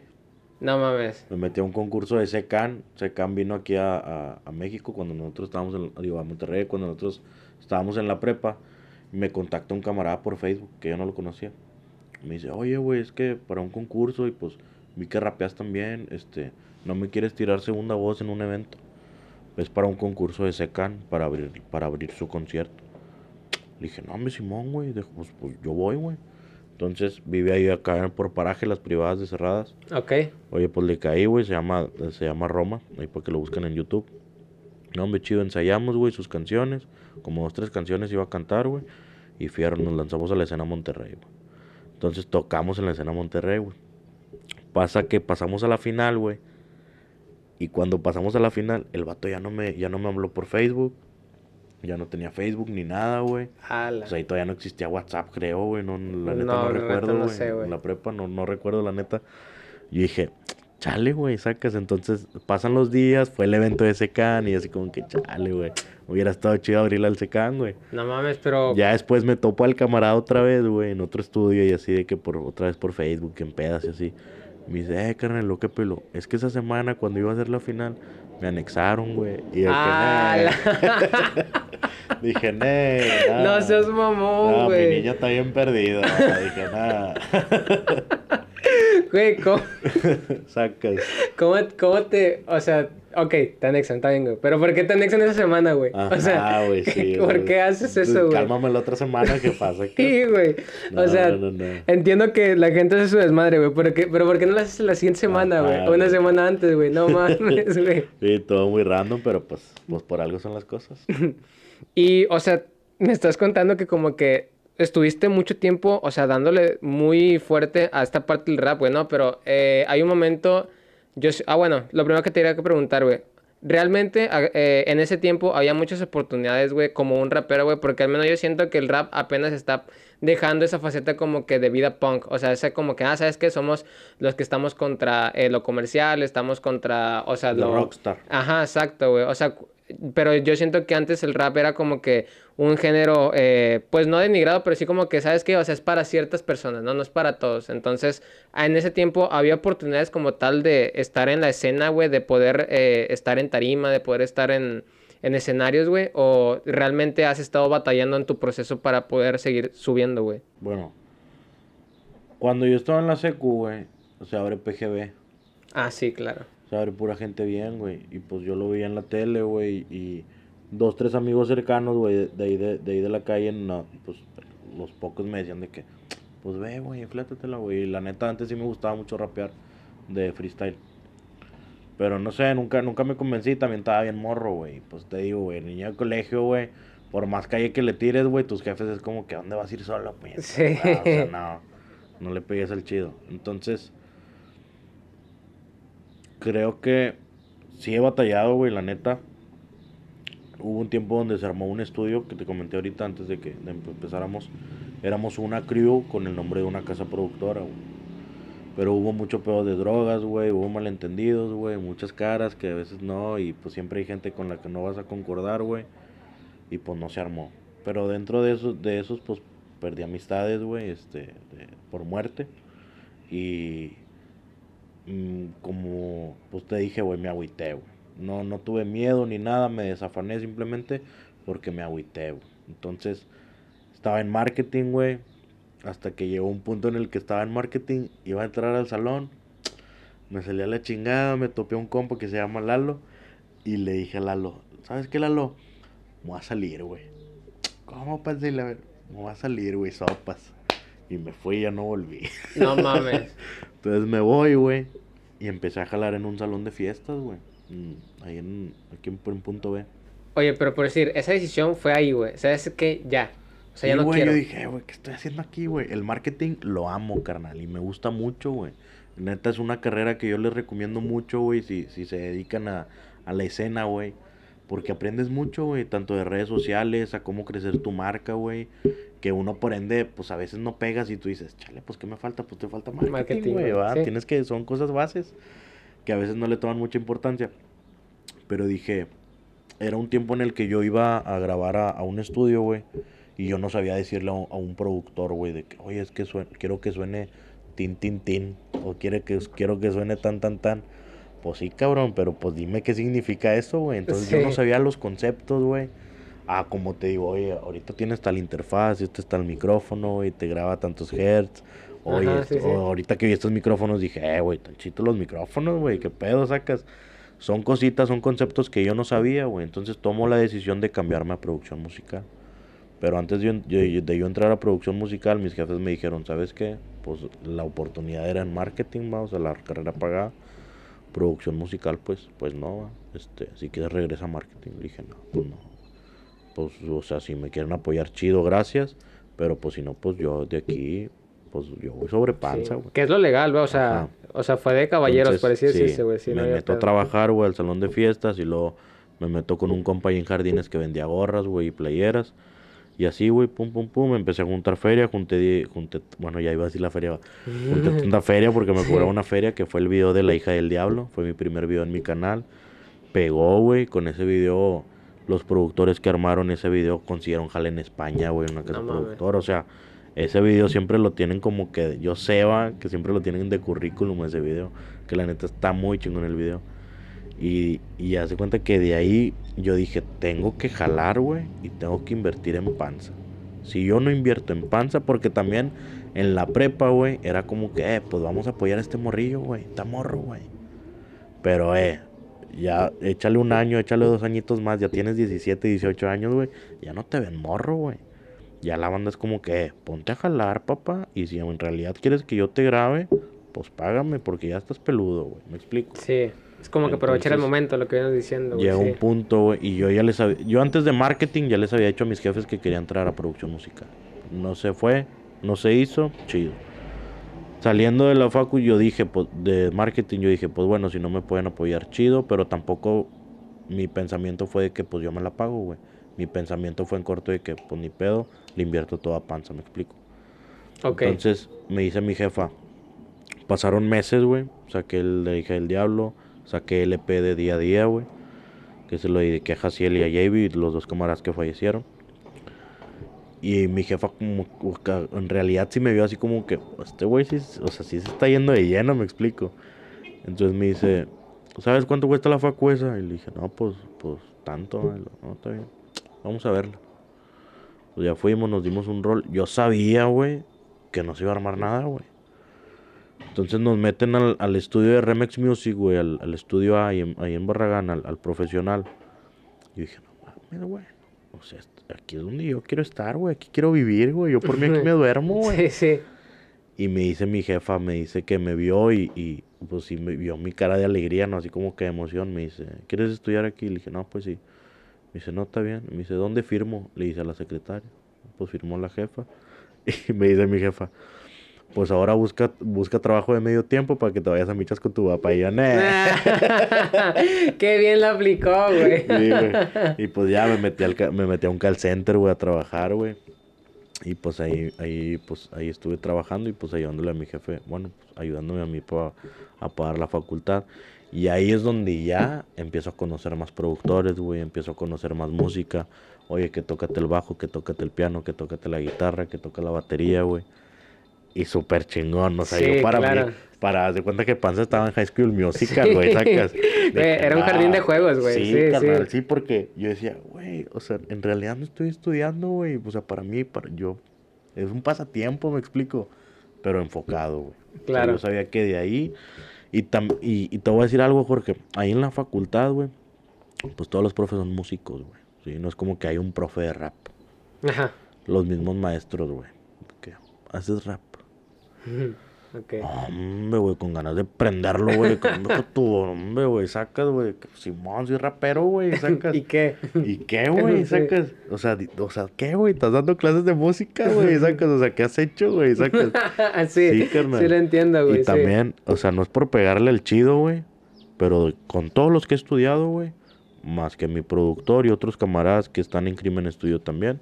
No mames. Me metí a un concurso de SECAN. SECAN vino aquí a, a- a México cuando nosotros estábamos en, digo, a Monterrey, cuando nosotros estábamos en la prepa. Me contactó un camarada por Facebook, que yo no lo conocía. Me dice, oye, güey, es que para un concurso y pues vi que rapeas también, este, no me quieres tirar segunda voz en un evento. Es para un concurso de SECAN, para abrir, para abrir su concierto. Le dije, no, hombre, Simón, güey, pues, pues yo voy, güey. Entonces vive ahí acá por paraje, las privadas de cerradas. Ok. Oye, pues le caí, güey, se llama, se llama Roma, ahí para que lo busquen en YouTube. No, hombre, chido, ensayamos, güey, sus canciones, como dos, tres canciones iba a cantar, güey, y fieron, nos lanzamos a la escena Monterrey, güey. Entonces tocamos en la escena Monterrey, güey. Pasa que pasamos a la final, güey, y cuando pasamos a la final, el vato ya no me, ya no me habló por Facebook, ya no tenía Facebook ni nada, güey. O sea, ahí todavía no existía WhatsApp, creo, güey. No, la neta No, recuerdo, no güey. sé, güey. en la prepa no, no recuerdo, la neta. Y dije, chale, güey, sacas. Entonces pasan los días, fue el evento de Secan y así como que, chale, güey. Hubiera estado chido abrirle al Secan, güey. No mames, pero... Ya después me topo al camarada otra vez, güey, en otro estudio y así de que por otra vez por Facebook, en pedas y así. Me dice, eh, carnal, lo que pelo. Es que esa semana cuando iba a hacer la final, me anexaron, güey. Y de que. Dije, "Nee, No nah". seas mamón, No, mi güey. niña está bien perdida. Dije, nada. Güey, ¿cómo, Sacas. cómo, cómo te... O sea, ok, te anexan, está bien, güey. Pero ¿por qué te anexan esa semana, güey? o sea, Ajá, güey, sí. ¿por güey. qué haces eso, güey? Cálmame la otra semana que pasa. Sí, güey. No, o sea, no, no, no. entiendo que la gente hace su desmadre, güey. Pero, ¿qué- pero ¿por qué no lo haces la siguiente semana, güey? Ajá, O una güey. semana antes, güey. No mames, güey. Sí, todo muy random, pero pues, pues por algo son las cosas. Y, o sea, me estás contando que como que estuviste mucho tiempo, o sea, dándole muy fuerte a esta parte del rap, güey, ¿no? Pero eh, hay un momento, yo, ah, bueno, lo primero que te quería que preguntar, güey, realmente eh, en ese tiempo había muchas oportunidades, güey, como un rapero, güey, porque al menos yo siento que el rap apenas está dejando esa faceta como que de vida punk, o sea, ese como que, ah, ¿sabes qué? Somos los que estamos contra eh, lo comercial, estamos contra, o sea, lo... Rockstar. Ajá, exacto, güey, o sea, pero yo siento que antes el rap era como que un género, eh, pues no denigrado, pero sí como que, ¿sabes qué? O sea, es para ciertas personas, ¿no? No es para todos. Entonces, en ese tiempo había oportunidades como tal de estar en la escena, güey, de poder eh, estar en tarima, de poder estar en, en escenarios, güey, o realmente has estado batallando en tu proceso para poder seguir subiendo, güey. Bueno, cuando yo estaba en la secu, güey, o sea, abre PGB. Ah, sí, claro. Se abre pura gente bien, güey. Y pues yo lo veía en la tele, güey, y dos, tres amigos cercanos, güey, de ahí de, ahí de la calle, no, pues los pocos me decían de que, pues ve, güey, inflétatela, güey. Y la neta, antes sí me gustaba mucho rapear de freestyle. Pero no sé, nunca, nunca me convencí, también estaba bien morro, güey. Pues te digo, güey, niño de colegio, güey, por más calle que le tires, güey, tus jefes es como que, ¿a dónde vas a ir solo, pues? Sí. Ah, o sea, no, no le pegues al chido. Entonces, creo que sí he batallado, güey, la neta hubo un tiempo donde se armó un estudio que te comenté ahorita antes de que empezáramos. Éramos una crew con el nombre de una casa productora, Pero hubo mucho pedo de drogas, güey, hubo malentendidos, güey, muchas caras que a veces no, y pues siempre hay gente con la que no vas a concordar, güey, y pues no se armó. Pero dentro de esos, de esos pues perdí amistades, güey, este, por muerte, y mm, como, pues te dije, güey, me agüité, güey. No, no tuve miedo ni nada, me desafané simplemente porque me agüité, Entonces, estaba en marketing, güey. Hasta que llegó un punto en el que estaba en marketing, iba a entrar al salón. Me salía la chingada, me topé a un compa que se llama Lalo. Y le dije a Lalo, ¿sabes qué, Lalo? Me voy a salir, güey. ¿Cómo, pasé? Me voy a salir, güey, sopas. Y me fui y ya no volví. No mames. Entonces me voy, güey. Y empecé a jalar en un salón de fiestas, güey. Ahí en, aquí en, punto B. Oye, pero por decir, esa decisión fue ahí, güey. O sea, es que ya. O sea, ya no quiero. Yo dije, güey, ¿qué estoy haciendo aquí, güey? El marketing lo amo, carnal, y me gusta mucho, güey. Neta, es una carrera que yo les recomiendo mucho, güey, si, si se dedican a, a la escena, güey. Porque aprendes mucho, güey, tanto de redes sociales, a cómo crecer tu marca, güey. Que uno, por ende, pues a veces no pegas y tú dices, chale, pues ¿qué me falta? Pues te falta marketing, güey, Tienes que, son cosas bases que a veces no le toman mucha importancia. Pero dije, era un tiempo en el que yo iba a grabar a, un estudio, güey. Y yo no sabía decirle a un, productor, güey, de que, oye, es que quiero que suene tin, tin, tin. O quiere que, quiero que suene tan, tan, tan. Pues sí, cabrón, pero pues dime qué significa eso, güey. Entonces yo no sabía los conceptos, güey. Ah, como te digo, oye, ahorita tienes tal interfaz, y este está el micrófono, y te graba tantos hertz. Oye, ahorita que vi estos micrófonos dije, eh, güey, tan chitos los micrófonos, güey, qué pedo sacas. Son cositas, son conceptos que yo no sabía, güey. Entonces tomo la decisión de cambiarme a producción musical. Pero antes de yo, de yo entrar a producción musical, mis jefes me dijeron, ¿sabes qué? Pues la oportunidad era en marketing, vamos, a la carrera pagada. Producción musical, pues, pues no, este, si quieres regresa a marketing. Le dije, no, pues no. Pues, o sea, si me quieren apoyar, chido, gracias. Pero pues si no, pues yo de aquí pues yo voy sobre panza, güey. Que es lo legal, güey, o sea, o sea, fue de caballeros, parecía decirse, güey. Sí, me meto a trabajar, güey, al salón de fiestas y luego me meto con un compa en jardines que vendía gorras, güey, y playeras. Y así, güey, pum, pum, pum, empecé a juntar feria, junté, junté, bueno, ya iba a decir la feria, junté una feria porque me cobraba una feria que fue el video de La hija del diablo, fue mi primer video en mi canal. Pegó, güey, con ese video, los productores que armaron ese video consiguieron jale en España, güey, una casa productora, o sea, ese video siempre lo tienen como que yo seba, que siempre lo tienen de currículum ese video, que la neta está muy chingón el video. Y, y hace cuenta que de ahí yo dije, tengo que jalar, güey, y tengo que invertir en panza. Si yo no invierto en panza, porque también en la prepa, güey, era como que, eh, pues vamos a apoyar a este morrillo, güey, está morro, güey. Pero, eh, ya échale un año, échale dos añitos más, ya tienes 17, 18 años, güey, ya no te ven morro, güey. Ya la banda es como que, ponte a jalar, papá. Y si en realidad quieres que yo te grabe, pues págame, porque ya estás peludo, güey. ¿Me explico? Sí. Es como que aprovechar el momento, lo que vienes diciendo. Llega un punto, güey, y yo ya les había... Yo antes de marketing ya les había dicho a mis jefes que quería entrar a producción musical. No se fue, no se hizo, chido. Saliendo de la facu yo dije, pues, de marketing yo dije, pues bueno, si no me pueden apoyar, chido, pero tampoco mi pensamiento fue de que pues yo me la pago, güey. Mi pensamiento fue en corto de que pues ni pedo, le invierto toda panza, me explico. Ok. Entonces me dice mi jefa, pasaron meses, güey, saqué el de hija del diablo, saqué el EP de día a día, güey, que se lo dediqué a Jaciel y a Javi, los dos camaradas que fallecieron. Y mi jefa como, en realidad sí me vio así como que, este güey sí, o sea, sí se está yendo de lleno, me explico. Entonces me dice, ¿sabes cuánto cuesta la facu esa? Y le dije, no, pues, pues tanto, no, está bien, vamos a verla. Pues ya fuimos, nos dimos un rol. Yo sabía, güey, que no se iba a armar nada, güey. Entonces nos meten al, al estudio de Remex Music, güey, al, al estudio ahí en, ahí en Barragán, al, al profesional. Y dije, no mames, güey. O sea, aquí es donde yo quiero estar, güey. Aquí quiero vivir, güey. Yo por mí aquí me duermo, güey. Sí, sí. Y me dice mi jefa, me dice que me vio y, y pues sí me vio mi cara de alegría, ¿no? Así como que de emoción. Me dice, ¿quieres estudiar aquí? Le dije, no, pues sí. Me dice, no, está bien. Me dice, ¿dónde firmo? Le dice a la secretaria. Pues firmó la jefa. Y me dice mi jefa, pues ahora busca, busca trabajo de medio tiempo para que te vayas a michas con tu papá. Y yo, "Nah". Qué bien la aplicó, güey. Sí, güey. Y pues ya me metí, al, me metí a un call center, güey, a trabajar, güey. Y pues ahí, ahí, pues ahí estuve trabajando y pues ayudándole a mi jefe, bueno, pues, ayudándome a mí pa- a pagar la facultad. Y ahí es donde ya empiezo a conocer más productores, güey, empiezo a conocer más música. Oye, que tócate el bajo, que tócate el piano, que tócate la guitarra, que toca la batería, güey. Y súper chingón, o sea, Sí, yo para claro. mí, para, de cuenta que Panza estaba en High School Musical, güey, sacas. De era un jardín de "Ah, juegos, güey, Sí, sí, carnal, sí. porque yo decía, güey, o sea, en realidad no estoy estudiando, güey. O sea, para mí, para yo, es un pasatiempo, me explico, pero enfocado, güey. O sea, Claro. yo sabía que de ahí, y, tam- y, y te voy a decir algo, Jorge, ahí en la facultad, güey, pues todos los profes son músicos, güey. Sí, no es como que hay un profe de rap. Ajá. Los mismos maestros, güey. que haces rap. Ok. Hombre, güey, con ganas de prenderlo, güey. Con tu hombre, güey, sacas, güey. Simón, soy rapero, güey, sacas. ¿Y qué? ¿Y qué, güey? Sí. Sacas. O sea, o sea, ¿qué, güey? ¿Estás dando clases de música, güey? Sacas. O sea, ¿qué has hecho, güey? Sacas. sí, Sí, sí, carnal. lo entiendo, güey. Y sí. también, o sea, no es por pegarle el chido, güey. Pero con todos los que he estudiado, güey. Más que mi productor y otros camaradas que están en Crimen Estudio también.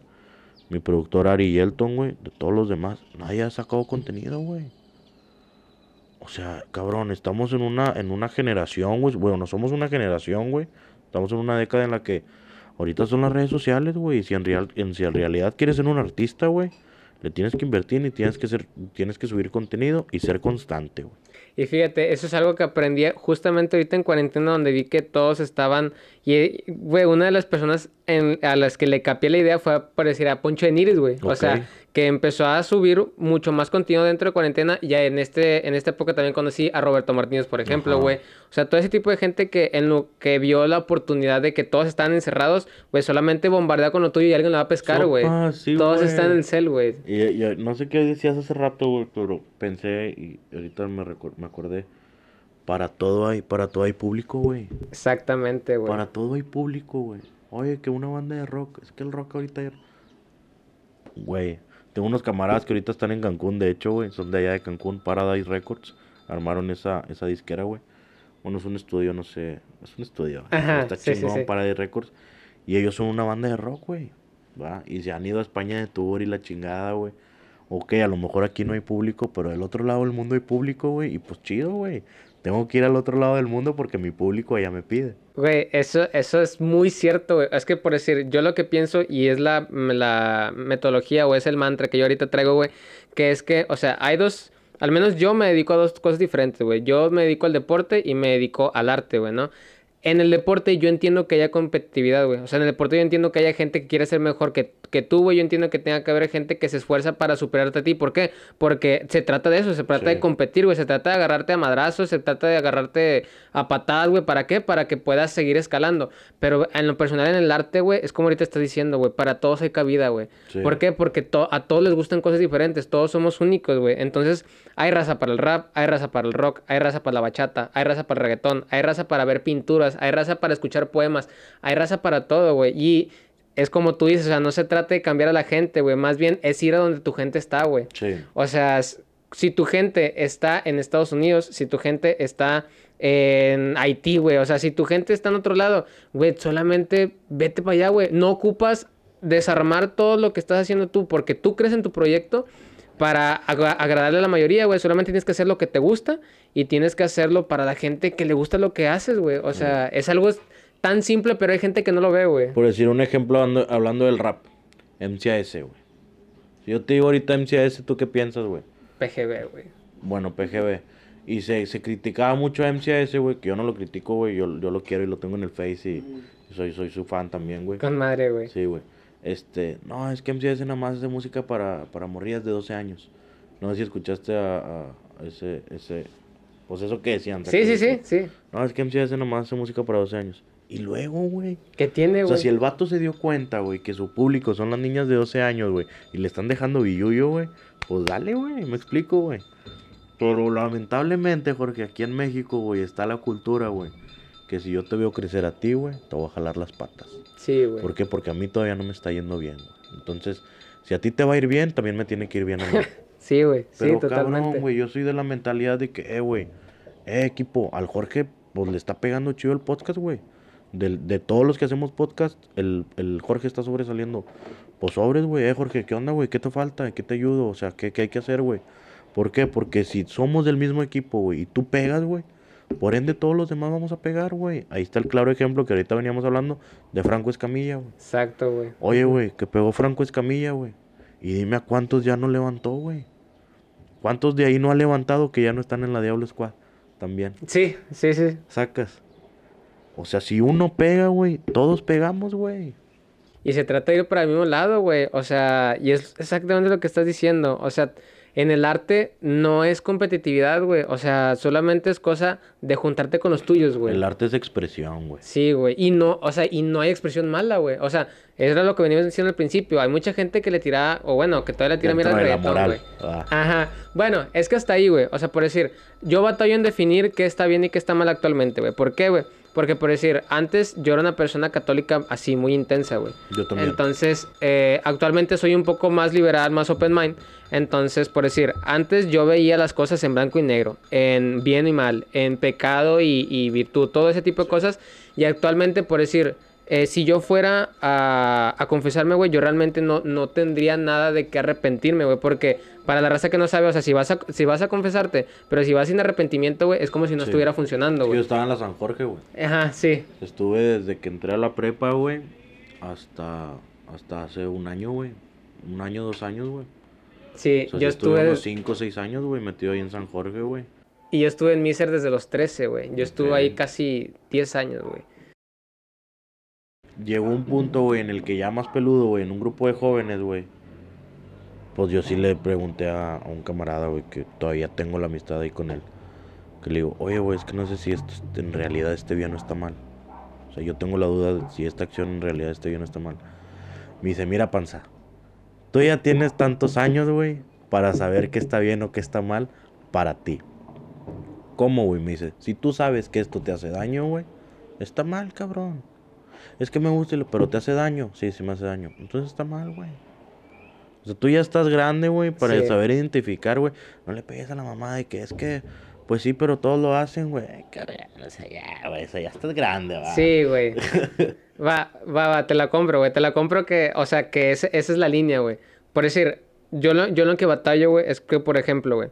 Mi productor Ari Elton, güey. De todos los demás. Nadie ha sacado contenido, güey. O sea, cabrón, estamos en una, en una generación, güey. Bueno, no somos una generación, güey. Estamos en una década en la que ahorita son las redes sociales, güey. Y si en, real, en, si en realidad quieres ser un artista, güey, le tienes que invertir y tienes que ser, tienes que subir contenido y ser constante, güey. Y fíjate, eso es algo que aprendí justamente ahorita en cuarentena donde vi que todos estaban... Y, güey, una de las personas en- a las que le capié la idea fue por decir a Poncho de Niris, güey. O sea, que empezó a subir mucho más contenido dentro de cuarentena. Ya en este en esta época también conocí a Roberto Martínez, por ejemplo, güey. O sea, todo ese tipo de gente que en lo que vio la oportunidad de que todos estaban encerrados, güey, solamente bombardea con lo tuyo y alguien lo va a pescar, güey. Sí, todos están en el cel, güey. Y, y no sé qué decías hace rato, güey, pero pensé y ahorita me, me acordé. Para todo hay, para todo hay público, güey. Exactamente, güey. Para todo hay público, güey. Oye, que una banda de rock. Es que el rock ahorita. Güey, tengo unos camaradas que ahorita están en Cancún, de hecho, güey. Son de allá de Cancún, Paradise Records. Armaron esa, esa disquera, güey. Bueno, es un estudio, no sé. Es un estudio. Ajá, Está sí, sí, chingón, sí. Paradise Records. Y ellos son una banda de rock, güey. ¿Va? Y se han ido a España de tour y la chingada, güey. Ok, a lo mejor aquí no hay público, pero del otro lado del mundo hay público, güey. Y pues chido, güey. Tengo que ir al otro lado del mundo porque mi público allá me pide. Güey, eso, eso es muy cierto, güey. Es que por decir, yo lo que pienso y es la, la metodología o es el mantra que yo ahorita traigo, güey, que es que, o sea, hay dos, al menos yo me dedico a dos cosas diferentes, güey. Yo me dedico al deporte y me dedico al arte, güey, ¿no? En el deporte yo entiendo que haya competitividad, güey. O sea, en el deporte yo entiendo que haya gente que quiere ser mejor que, que tú, güey. Yo entiendo que tenga que haber gente que se esfuerza para superarte a ti. ¿Por qué? Porque se trata de eso, se trata Sí. de competir, güey. Se trata de agarrarte a madrazos, se trata de agarrarte a patadas, güey. ¿Para qué? Para que puedas seguir escalando. Pero en lo personal, en el arte, güey, es como ahorita estás diciendo, güey. Para todos hay cabida, güey. Sí. ¿Por qué? Porque to- a todos les gustan cosas diferentes. Todos somos únicos, güey. Entonces, hay raza para el rap, hay raza para el rock, hay raza para la bachata, hay raza para el reggaetón, hay raza para ver pinturas, hay raza para escuchar poemas, hay raza para todo, güey. Y es como tú dices, o sea, no se trata de cambiar a la gente, güey. Más bien es ir a donde tu gente está, güey. Sí. O sea, si tu gente está en Estados Unidos, si tu gente está en Haití, güey. O sea, si tu gente está en otro lado, güey, solamente vete para allá, güey. No ocupas desarmar todo lo que estás haciendo tú porque tú crees en tu proyecto para agradarle a la mayoría, güey. Solamente tienes que hacer lo que te gusta y tienes que hacerlo para la gente que le gusta lo que haces, güey. O sea, es algo tan simple, pero hay gente que no lo ve, güey. Por decir un ejemplo, hablando, del rap, MCAS, güey. Si yo te digo ahorita MCAS, ¿tú qué piensas, güey? PGB, güey. Bueno, PGB. Y se, se criticaba mucho a MCAS, güey, que yo no lo critico, güey. Yo, yo lo quiero y lo tengo en el Face y, soy, soy su fan también, güey. Con madre, güey. Sí, güey. Este, no, es que MCAS nada más es de música para, para morrillas de 12 años. No sé si escuchaste a, ese, ese, pues eso que decían. Sí, sí, sí, sí. No, es que MCAS nada más hace música para 12 años. Y luego, güey. ¿Qué tiene, güey? O sea, si el vato se dio cuenta, güey, que su público son las niñas de 12 años, güey, y le están dejando billuyo, güey, pues dale, güey, me explico, güey. Pero lamentablemente, Jorge, aquí en México, güey, está la cultura, güey, que si yo te veo crecer a ti, güey, te voy a jalar las patas. Sí, güey. ¿Por qué? Porque a mí todavía no me está yendo bien, güey. Entonces, si a ti te va a ir bien, también me tiene que ir bien a mí. sí, güey, sí, totalmente. güey, yo soy de la mentalidad de que, eh, güey, eh, equipo, al Jorge, pues le está pegando chido el podcast, güey de, de todos los que hacemos podcast, el, el Jorge está sobresaliendo. Pues sobres, güey, eh, Jorge, ¿qué onda, güey? ¿Qué te falta? ¿Qué te ayudo? O sea, ¿qué, qué hay que hacer, güey? ¿Por qué? Porque si somos del mismo equipo, güey, y tú pegas, güey, por ende todos los demás vamos a pegar, güey. Ahí está el claro ejemplo que ahorita veníamos hablando de Franco Escamilla, güey. Exacto, güey. Oye, güey, que pegó Franco Escamilla, güey. Y dime a cuántos ya no levantó, güey. ¿Cuántos de ahí no ha levantado que ya no están en la Diablo Squad? También. Sí, sí, sí. Sacas. O sea, si uno pega, güey, todos pegamos, güey. Y se trata de ir para el mismo lado, güey. O sea, y es exactamente lo que estás diciendo. O sea, en el arte no es competitividad, güey. O sea, solamente es cosa de juntarte con los tuyos, güey. El arte es expresión, güey. Sí, güey. Y no, o sea, y no hay expresión mala, güey. O sea, eso era lo que veníamos diciendo al principio. Hay mucha gente que le tira, o bueno, que todavía le tira mira al reggaetón, güey. Ah. Ajá. Bueno, es que hasta ahí, güey. O sea, por decir, yo batallo en definir qué está bien y qué está mal actualmente, güey. ¿Por qué, güey? Porque por decir, antes yo era una persona católica así muy intensa, güey. Yo también. Entonces, eh, actualmente soy un poco más liberal, más open mind. Entonces, por decir, antes yo veía las cosas en blanco y negro, en bien y mal, en pecado y, virtud, todo ese tipo de cosas. Y actualmente, por decir, eh, si yo fuera a, a confesarme, güey, yo realmente no, no tendría nada de qué arrepentirme, güey, porque para la raza que no sabe, o sea, si vas a, si vas a confesarte, pero si vas sin arrepentimiento, güey, es como si no estuviera funcionando, güey. yo estaba en la San Jorge, güey. Ajá, sí. Estuve desde que entré a la prepa, güey, hasta, hasta hace un año, güey. Un año, dos años, güey. Sí, yo estuve... unos cinco o seis años, güey, metido ahí en San Jorge, güey. Y yo estuve en Miser desde los 13, güey. Yo estuve ahí casi 10 años, güey. Llegó un punto, güey, en el que ya más peludo, güey, en un grupo de jóvenes, güey pues yo sí le pregunté a, un camarada, güey, que todavía tengo la amistad ahí con él. Que le digo, oye, güey, es que no sé si esto en realidad este bien o está mal. O sea, yo tengo la duda de si esta acción en realidad este bien o está mal. Me dice, mira, panza, tú ya tienes tantos años, güey, para saber qué está bien o qué está mal para ti. ¿Cómo, güey? Me dice, si tú sabes que esto te hace daño, güey, está mal, cabrón. Es que me gusta, pero te hace daño. Sí, sí me hace daño. Entonces está mal, güey. O sea, tú ya estás grande, güey, para saber identificar, güey. No le pegues a la mamá de que es que, pues sí, pero todos lo hacen, güey. O sea, ya, güey, eso ya estás grande, va. Sí, güey. va, va, va, te la compro, güey. Te la compro que, o sea, que esa es la línea, güey. Por decir, yo lo, yo lo que batallo, güey, es que, por ejemplo, güey,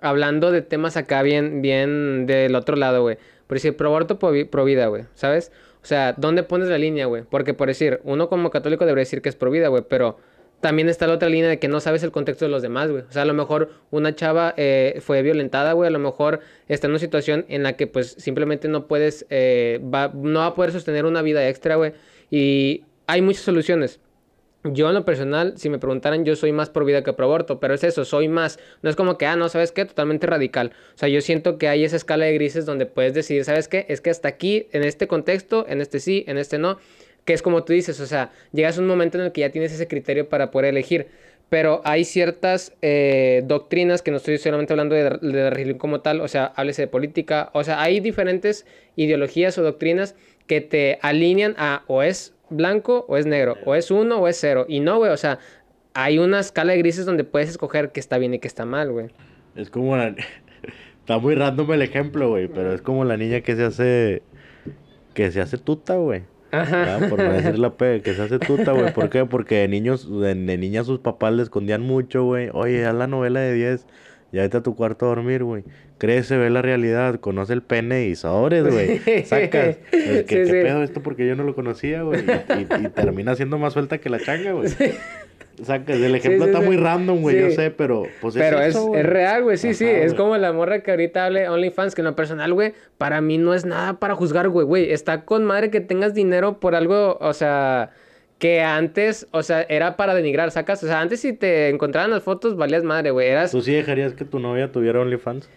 hablando de temas acá bien, bien del otro lado, güey. Por decir, pro aborto, pro vida, güey, ¿sabes? O sea, ¿dónde pones la línea, güey? Porque, por decir, uno como católico debería decir que es pro vida, güey, pero también está la otra línea de que no sabes el contexto de los demás, güey. O sea, a lo mejor una chava eh, fue violentada, güey. A lo mejor está en una situación en la que, pues, simplemente no puedes, eh, va, no va a poder sostener una vida extra, güey. Y hay muchas soluciones. Yo en lo personal, si me preguntaran, yo soy más por vida que por aborto, pero es eso, soy más. No es como que, ah, no, ¿sabes qué? Totalmente radical. O sea, yo siento que hay esa escala de grises donde puedes decidir, ¿sabes qué? Es que hasta aquí, en este contexto, en este sí, en este no que es como tú dices, o sea, llegas a un momento en el que ya tienes ese criterio para poder elegir. Pero hay ciertas eh, doctrinas, que no estoy solamente hablando de, de religión como tal, o sea, háblese de política, o sea, hay diferentes ideologías o doctrinas que te alinean a o es blanco o es negro, o es uno o es cero. Y no, güey, o sea, hay una escala de grises donde puedes escoger qué está bien y qué está mal, güey. Es como Está muy random el ejemplo, güey, pero es como la niña que se hace... Que se hace tuta, güey. Ajá. Ya, Por no decir la P, que se hace tuta, güey. ¿Por qué? Porque de niños, de, de niñas sus papás le escondían mucho, güey. Oye, haz la novela de 10. Ya vete a tu cuarto a dormir, güey. Crece, ve la realidad, conoce el pene y sobres, güey. Sacas. Es que, Sí, ¿Qué sí. pedo esto? Porque yo no lo conocía, güey. Y, y- y termina siendo más suelta que la changa, güey. Sacas. El ejemplo sí, está sí. muy random, güey. Yo Sí. sé, pero pues Pero es, eso, es real, güey, sí, sí. Es como la morra que ahorita hable OnlyFans, que en lo personal, güey, para mí no es nada para juzgar, güey, güey. Está con madre que tengas dinero por algo, o sea, que antes, o sea, era para denigrar, sacas. O sea, antes si te encontraban las fotos, valías madre, güey. Eras. ¿Tú sí dejarías que tu novia tuviera OnlyFans?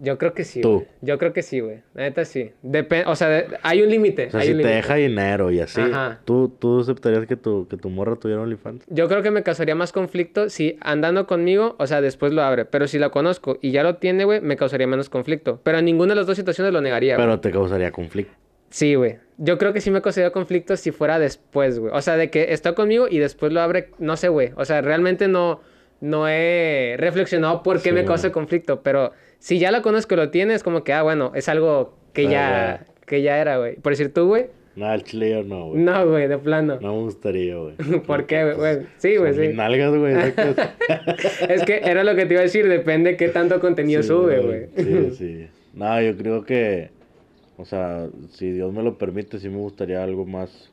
Yo creo que sí, Tú. Yo creo que sí, güey. La neta sí. Depende, o sea, de- hay un límite. O sea, hay si un te deja dinero y así, Ajá. ¿tú, ¿tú aceptarías que tu, que tu morra tuviera OnlyFans? Yo creo que me causaría más conflicto si andando conmigo, o sea, después lo abre. Pero si la conozco y ya lo tiene, güey, me causaría menos conflicto. Pero en ninguna de las dos situaciones lo negaría. Pero te causaría conflicto. Sí, güey. Yo creo que sí me causaría conflicto si fuera después, güey. O sea, de que está conmigo y después lo abre, no sé, güey. O sea, realmente no, no he reflexionado por qué Sí, me causa conflicto. Pero si ya la conozco y lo tiene, es como que, ah, bueno, es algo que Ah, ya, que ya era, güey. Por decir tú, güey. No, al chile yo no, güey. No, güey, de plano. No me gustaría, güey. ¿Por qué, güey? Sí, güey, sí. nalgas, güey. Es que era lo que te iba a decir, depende qué tanto contenido Sí, sube, güey. Sí, sí. No, yo creo que, o sea, si Dios me lo permite, sí me gustaría algo más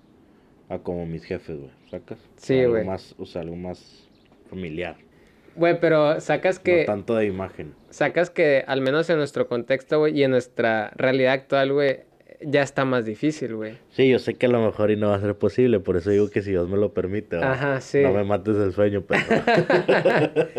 a como mis jefes, güey. ¿Sacas? Sí, Algo güey. más, o sea, algo más familiar. Güey, pero sacas que... No tanto de imagen. sacas que al menos en nuestro contexto, güey, y en nuestra realidad actual, güey, ya está más difícil, güey. Sí, yo sé que a lo mejor y no va a ser posible, por eso digo que si Dios me lo permite, ¿va? Ajá, sí. No me mates el sueño, pero.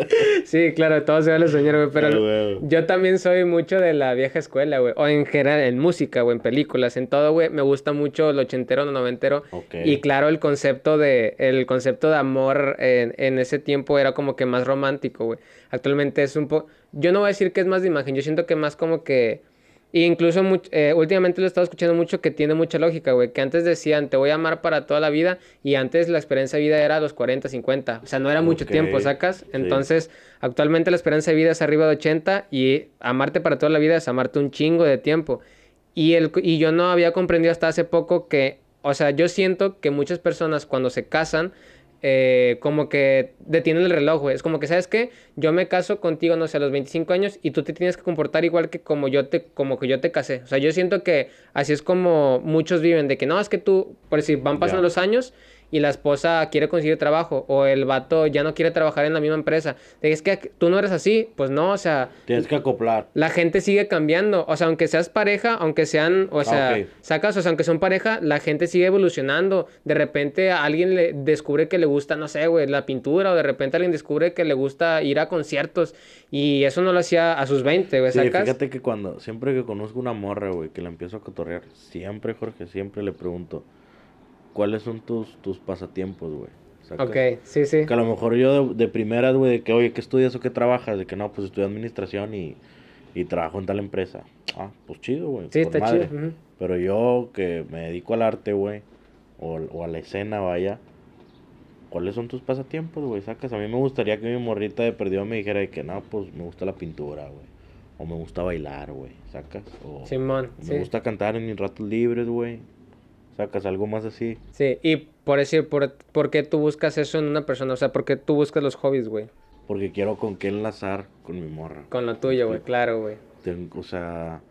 Sí, claro, todo se vale soñar, güey, pero güey. yo también soy mucho de la vieja escuela, güey, o en general en música, o en películas, en todo, güey, me gusta mucho lo ochentero, lo noventero, y claro, el concepto de, el concepto de amor en, en ese tiempo era como que más romántico, güey. Actualmente es un poco, yo no voy a decir que es más de imagen, yo siento que más como que, y incluso eh, últimamente lo he estado escuchando mucho que tiene mucha lógica, güey, que antes decían, te voy a amar para toda la vida, y antes la esperanza de vida era a los 40, 50, o sea, no era mucho tiempo, ¿sacas? sí. Entonces, actualmente la esperanza de vida es arriba de 80, y amarte para toda la vida es amarte un chingo de tiempo. Y, el, y yo no había comprendido hasta hace poco que, o sea, yo siento que muchas personas cuando se casan, eh, como que detienen el reloj, güey. Es como que, ¿sabes qué? Yo me caso contigo, no sé, a los 25 años y tú te tienes que comportar igual que como yo te, como que yo te casé. O sea, yo siento que así es como muchos viven, de que no, es que tú, por decir, van pasando los años y la esposa quiere conseguir trabajo o el vato ya no quiere trabajar en la misma empresa. Es que tú no eres así, pues no, o sea, Tienes que acoplar. la gente sigue cambiando. O sea, aunque seas pareja, aunque sean, o Ah, sea, sacas, o sea, aunque son pareja, la gente sigue evolucionando. De repente a alguien le descubre que le gusta, no sé, güey, la pintura, o de repente alguien descubre que le gusta ir a conciertos. Y eso no lo hacía a sus 20, güey, Sí, sacas. fíjate que cuando, siempre que conozco una morra, güey, que la empiezo a cotorrear, siempre, Jorge, siempre le pregunto, ¿cuáles son tus, tus pasatiempos, güey? Ok, sí, sí. Que a lo mejor yo de, de primeras, güey, de que, oye, ¿qué estudias o qué trabajas? De que no, pues estudio administración y, y trabajo en tal empresa. Ah, pues chido, güey. Sí, está madre. chido. Pero yo que me dedico al arte, güey, o, o a la escena, vaya, ¿cuáles son tus pasatiempos, güey? Sacas, a mí me gustaría que mi morrita de perdido me dijera de que no, pues me gusta la pintura, güey. O me gusta bailar, güey, sacas. O Simón, me sí. gusta cantar en mis ratos libres, güey. Sacas algo más así. Sí, y por decir, por, ¿por qué tú buscas eso en una persona? O sea, ¿por qué tú buscas los hobbies, güey? Porque quiero con qué enlazar con mi morra. Con lo tuyo, güey, claro, güey. O sea,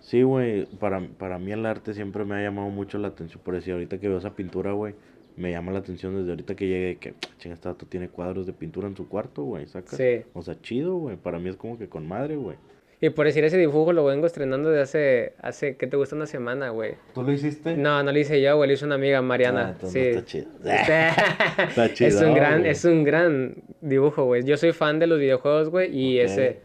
sí, güey, para, para mí el arte siempre me ha llamado mucho la atención. Por decir, ahorita que veo esa pintura, güey, me llama la atención desde ahorita que llegué, que, chinga, este vato tiene cuadros de pintura en su cuarto, güey, ¿sacas? Sí. O sea, chido, güey, para mí es como que con madre, güey. Y por decir, ese dibujo lo vengo estrenando de hace, hace, ¿qué te gusta? Una semana, güey. ¿Tú lo hiciste? No, no lo hice yo, güey, lo hizo una amiga, Mariana. Ah, sí. está chido. es chido, un gran, güey. es un gran dibujo, güey. Yo soy fan de los videojuegos, güey, y ese,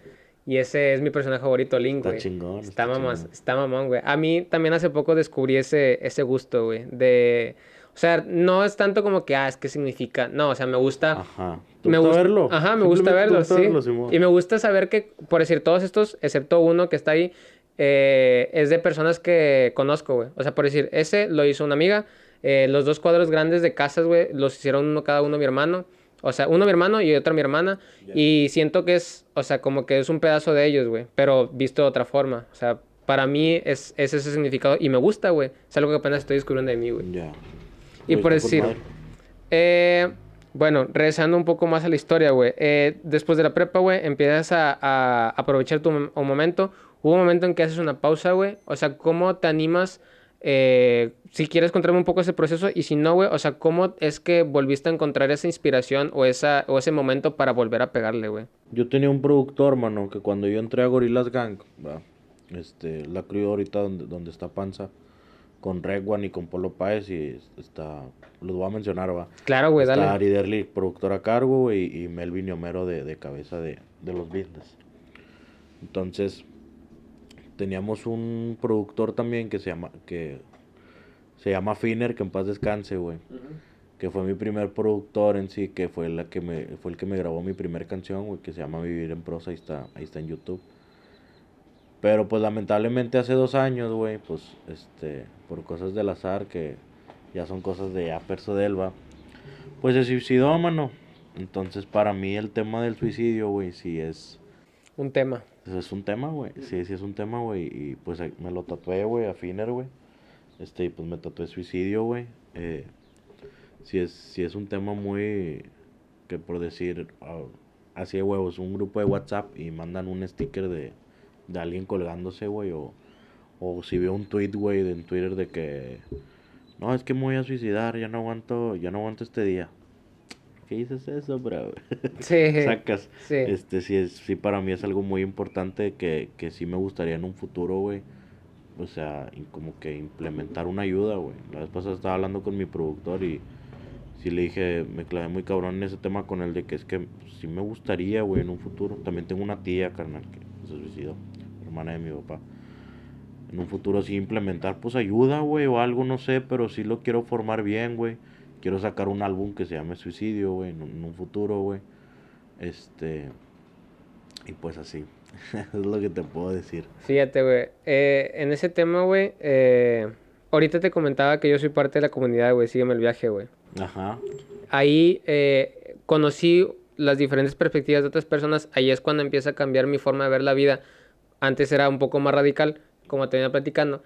y ese es mi personaje favorito, Link, Está güey. chingón, Está está mamón, está mamón, güey. A mí también hace poco descubrí ese, ese gusto, güey, de... O sea, no es tanto como que, ah, es que significa... No, o sea, me gusta... Ajá. ¿Te Me gusta verlo? Ajá, me gusta verlo, gusta sí. verlo, y me gusta saber que, por decir, todos estos, excepto uno que está ahí, eh, es de personas que conozco, güey. O sea, por decir, ese lo hizo una amiga. eh, los dos cuadros grandes de casas, güey, los hicieron uno cada uno mi hermano. O sea, uno mi hermano y otro mi hermana. Y siento que es, o sea, como que es un pedazo de ellos, güey. Pero visto de otra forma. O sea, para mí es, ese significado. Y me gusta, güey. Es algo que apenas estoy descubriendo de mí, güey. Ya. Y por decir... Eh, bueno, regresando un poco más a la historia, güey. Eh, después de la prepa, güey, empiezas a, aprovechar tu un momento. Hubo un momento en que haces una pausa, güey. O sea, ¿cómo te animas? Eh, si quieres contarme un poco ese proceso y si no, güey, o sea, ¿cómo es que volviste a encontrar esa inspiración o, esa, o ese momento para volver a pegarle, güey? Yo tenía un productor, mano, que cuando yo entré a Gorillas Gang, este, la crió ahorita donde, donde está Panza, con One y con Polo Páez y está, los voy a mencionar, va. Claro, güey, dale. Está Ari Derly, productor a cargo, güey, y Melvin y Homero de, de cabeza de, de los business. Entonces, teníamos un productor también que se llama, que se llama Finner, que en paz descanse, güey. Que fue mi primer productor en sí, que fue la que me, fue el que me grabó mi primera canción, güey, que se llama Vivir en Prosa, ahí está, ahí está en YouTube. Pero pues lamentablemente hace dos años, güey, pues este, por cosas del azar que ya son cosas de Aperso de Elba, pues se suicidó, mano. Entonces para mí el tema del suicidio, güey, sí es... Un tema. Es un tema, güey. Sí, sí es un tema, güey. Y pues me lo tatué, güey, a Finner, güey. Este, y pues me tatué suicidio, güey. Eh, sí, es, sí es un tema muy, que por decir, uh, así de huevos, un grupo de WhatsApp y mandan un sticker de de alguien colgándose, güey, o, o si veo un tweet, güey, en Twitter de que, no, es que me voy a suicidar, ya no aguanto, ya no aguanto este día. ¿Qué dices eso, bro? Sí. Sacas. Sí. Este, sí, es, sí, para mí es algo muy importante que, que sí me gustaría en un futuro, güey. O sea, como que implementar una ayuda, güey. La vez pasada estaba hablando con mi productor y sí le dije, me clavé muy cabrón en ese tema con él de que es que sí me gustaría, güey, en un futuro. También tengo una tía, carnal, que se suicidó hermana de mi papá. En un futuro sí implementar pues ayuda, güey, o algo, no sé, pero sí lo quiero formar bien, güey. Quiero sacar un álbum que se llame Suicidio, güey, en, un futuro, güey. Este... Y pues así. es lo que te puedo decir. Fíjate, güey. Eh, en ese tema, güey, eh, ahorita te comentaba que yo soy parte de la comunidad, güey. Sígueme el viaje, güey. Ajá. Ahí eh, conocí las diferentes perspectivas de otras personas. Ahí es cuando empieza a cambiar mi forma de ver la vida. Antes era un poco más radical, como te venía platicando.